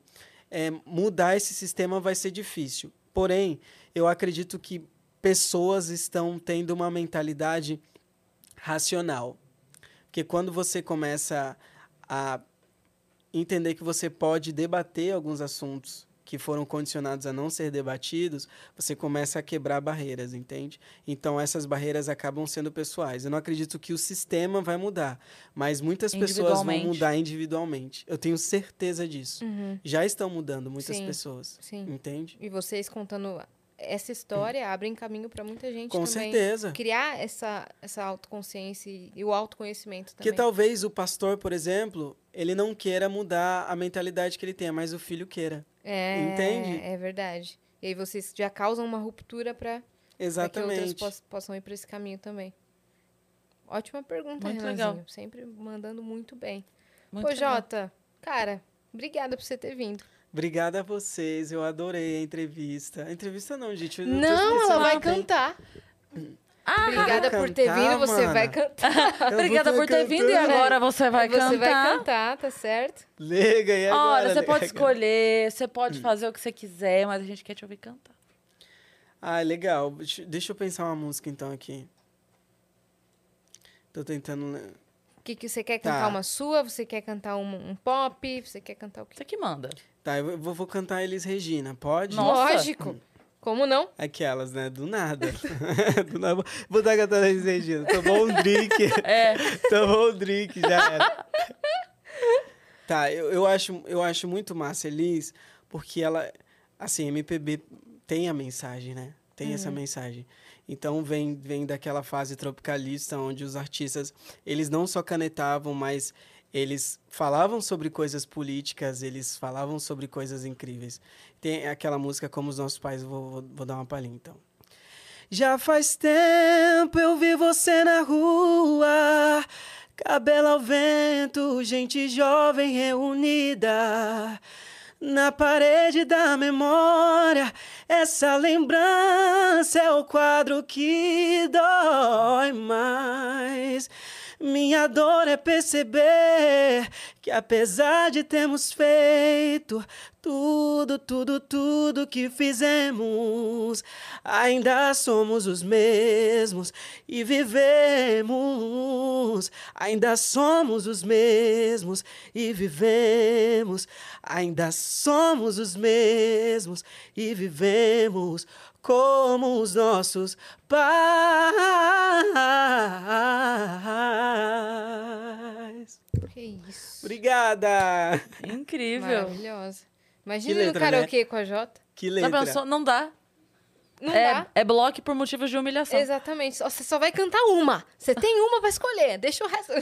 é, mudar esse sistema vai ser difícil. Porém, eu acredito que pessoas estão tendo uma mentalidade racional, porque quando você começa a entender que você pode debater alguns assuntos que foram condicionados a não ser debatidos, você começa a quebrar barreiras, entende? Então essas barreiras acabam sendo pessoais. Eu não acredito que o sistema vai mudar, mas muitas pessoas vão mudar individualmente. Eu tenho certeza disso. Uhum. Já estão mudando muitas Sim, pessoas, Sim. entende? E vocês contando essa história abrem caminho para muita gente Com também. certeza. Criar essa, essa autoconsciência e- o autoconhecimento Porque também. talvez o pastor, por exemplo, ele não queira mudar a mentalidade que ele tem, mas o filho queira. É, Entende? É verdade. E aí vocês já causam uma ruptura para que outras poss- possam ir para esse caminho também. Ótima pergunta, Muito Renanzinho. legal. Sempre mandando muito bem. Muito Pô, legal. Jota, cara, obrigada por você ter vindo. Obrigada a vocês, eu adorei a entrevista. A entrevista não, gente. Não, ela vai cantar. Ah, Obrigada vou por ter cantar, vindo, você mana. vai cantar. Obrigada por ter vindo e agora você vai você cantar. vai cantar, tá certo? Liga e agora? Olha, você pode escolher, você Hum. pode fazer o que você quiser, mas a gente quer te ouvir cantar. Ah, legal. Deixa- Deixa eu pensar uma música então aqui. Tô tentando. Que, que você quer Tá. cantar uma sua? Você quer cantar um, um pop? Você quer cantar o quê? Você que manda. Tá, eu vou, vou cantar Elis Regina, pode? Nossa. Lógico. Como não? Aquelas, né? Do nada. Do nada. Vou estar cantando Elis Regina. Tomou um drink. É, Tomou um drink, já era. tá, eu, eu, acho, eu acho muito massa Elis, porque ela, assim, MPB tem a mensagem, né? Tem essa mensagem. Então vem, vem daquela fase tropicalista onde os artistas, eles não só canetavam, mas eles falavam sobre coisas políticas, eles falavam sobre coisas incríveis. Tem aquela música Como os Nossos Pais, vou, vou, vou dar uma palhinha então. Já faz tempo eu vi você na rua, cabelo ao vento, gente jovem reunida. Na parede da memória, essa lembrança é o quadro que dói mais. Minha dor é perceber que apesar de termos feito tudo, tudo, tudo que fizemos, ainda somos os mesmos e vivemos. Ainda somos os mesmos e vivemos. Ainda somos os mesmos e vivemos como os nossos pais. Que isso. Obrigada! Incrível. Maravilhosa. Imagina Que letra, no karaokê com a Jota. Que letra. pensou? Não dá. Não é, dá. é bloco por motivos de humilhação. Exatamente. Você só vai cantar uma. Você tem uma pra escolher. Deixa o resto.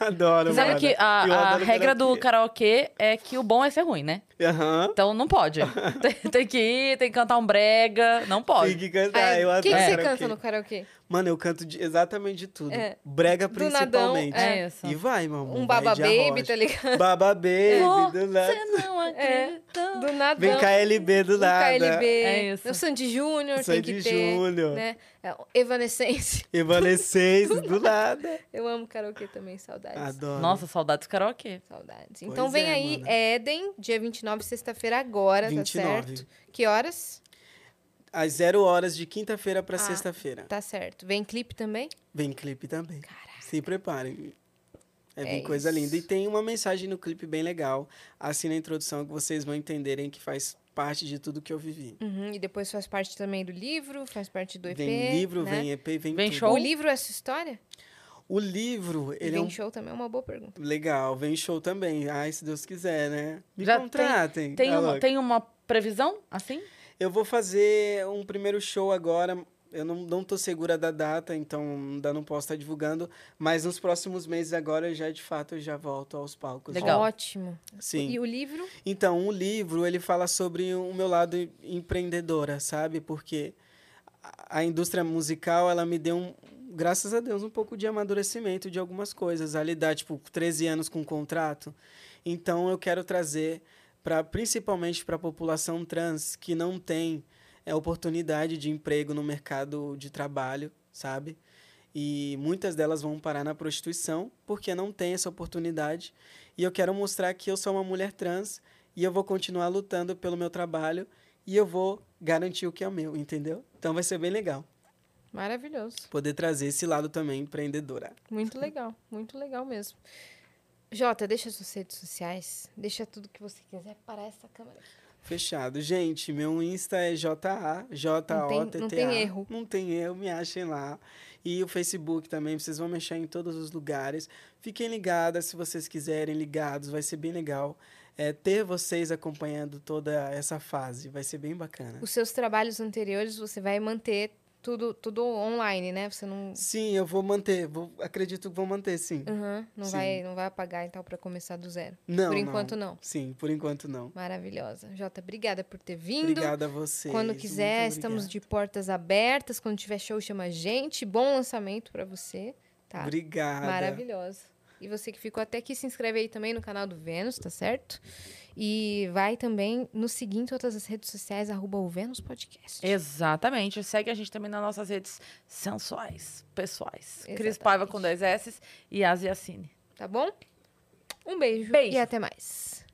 Adoro, Sabe mano. que a, a regra do karaokê é que o bom é ser ruim, né? Aham. Então não pode. tem, tem que ir, tem que cantar um brega. Não pode. Tem que cantar, Aí, eu o adoro que, que você canta no karaokê? Mano, eu canto de- exatamente de tudo. É. Brega Do nadão, principalmente. é isso. E vai, mamãe. Um Baba Baby, tá ligado? Baba Baby, do nada. Você não acredita. Do nada. Vem KLB do Um nada. KLB. É isso. O Sandy Júnior tem Sandy que ter. Júnior. Né? É, Evanescence. Evanescence do nada. Eu amo karaokê também, saudades. Adoro. Nossa, saudades karaokê. Saudades. Então Pois vem é, aí mano. Éden, dia 29, sexta-feira agora, 29. tá certo? Que horas? Às zero horas de quinta-feira pra Ah. sexta-feira. Tá certo. Vem clipe também? Vem clipe também. Caraca. Se preparem. É bem É coisa isso. linda. E tem uma mensagem no clipe bem legal. Assim na introdução que vocês vão entenderem que faz parte de tudo que eu vivi. Uhum, E depois faz parte também do livro, faz parte do EP. vem livro, né? vem EP, vem, Vem tudo. show? O livro é sua história? O livro, ele é vem um show também é uma boa pergunta. legal. Vem show também. Ai, se Deus quiser, né? Me Já tem- contratem. Tem tá uma, tem uma previsão, assim? Eu vou fazer um primeiro show agora. Eu não, não tô segura da data, então ainda não posso estar divulgando. Mas nos próximos meses agora, já de fato, eu já volto aos palcos. Legal. Ótimo. Sim. E o livro? Então, o livro, ele fala sobre o meu lado empreendedora, sabe? Porque a- indústria musical, ela me deu, um, graças a Deus, um pouco de amadurecimento de algumas coisas. A lidar, tipo, 13 anos com contrato. Então, eu quero trazer, pra, principalmente para a população trans que não tem é, oportunidade de emprego no mercado de trabalho, sabe? E muitas delas vão parar na prostituição porque não tem essa oportunidade. E eu quero mostrar que eu sou uma mulher trans e eu vou continuar lutando pelo meu trabalho e eu vou garantir o que é meu, entendeu? Então vai ser bem legal Maravilhoso. poder trazer esse lado também empreendedora. Muito legal. Muito legal mesmo. Jota, deixa suas redes sociais. Deixa tudo que você quiser para essa câmera. Fechado. Gente, meu Insta é JA, J-O-T-T-A. Não tem- erro. Não tem erro, me achem lá. E o Facebook também, vocês vão mexer em todos os lugares. Fiquem ligadas se vocês quiserem, ligados, vai ser bem legal. É, ter vocês acompanhando toda essa fase, vai ser bem bacana. Os seus trabalhos anteriores você vai manter tudo, tudo online, né? Você não, Sim, eu vou manter, vou, acredito que vou manter, sim. Uhum, não, Sim. vai, não vai apagar então para começar do zero. Não, Por enquanto, não. Sim, por enquanto não. Maravilhosa. Jota, obrigada por ter vindo. Obrigada a vocês. Quando quiser, estamos de portas abertas. Quando tiver show, chama a gente. Bom lançamento para você. Tá? Obrigada. Maravilhosa. E você que ficou até aqui, se inscreve aí também no canal do Vênus, tá certo? E vai também nos seguir em todas as redes sociais, arroba o Vênus Podcast. Exatamente. Segue a gente também nas nossas redes sensuais, pessoais. Cris Exatamente. Paiva com dois S e Asiacine. Tá bom? Um beijo, Beijo. e até mais.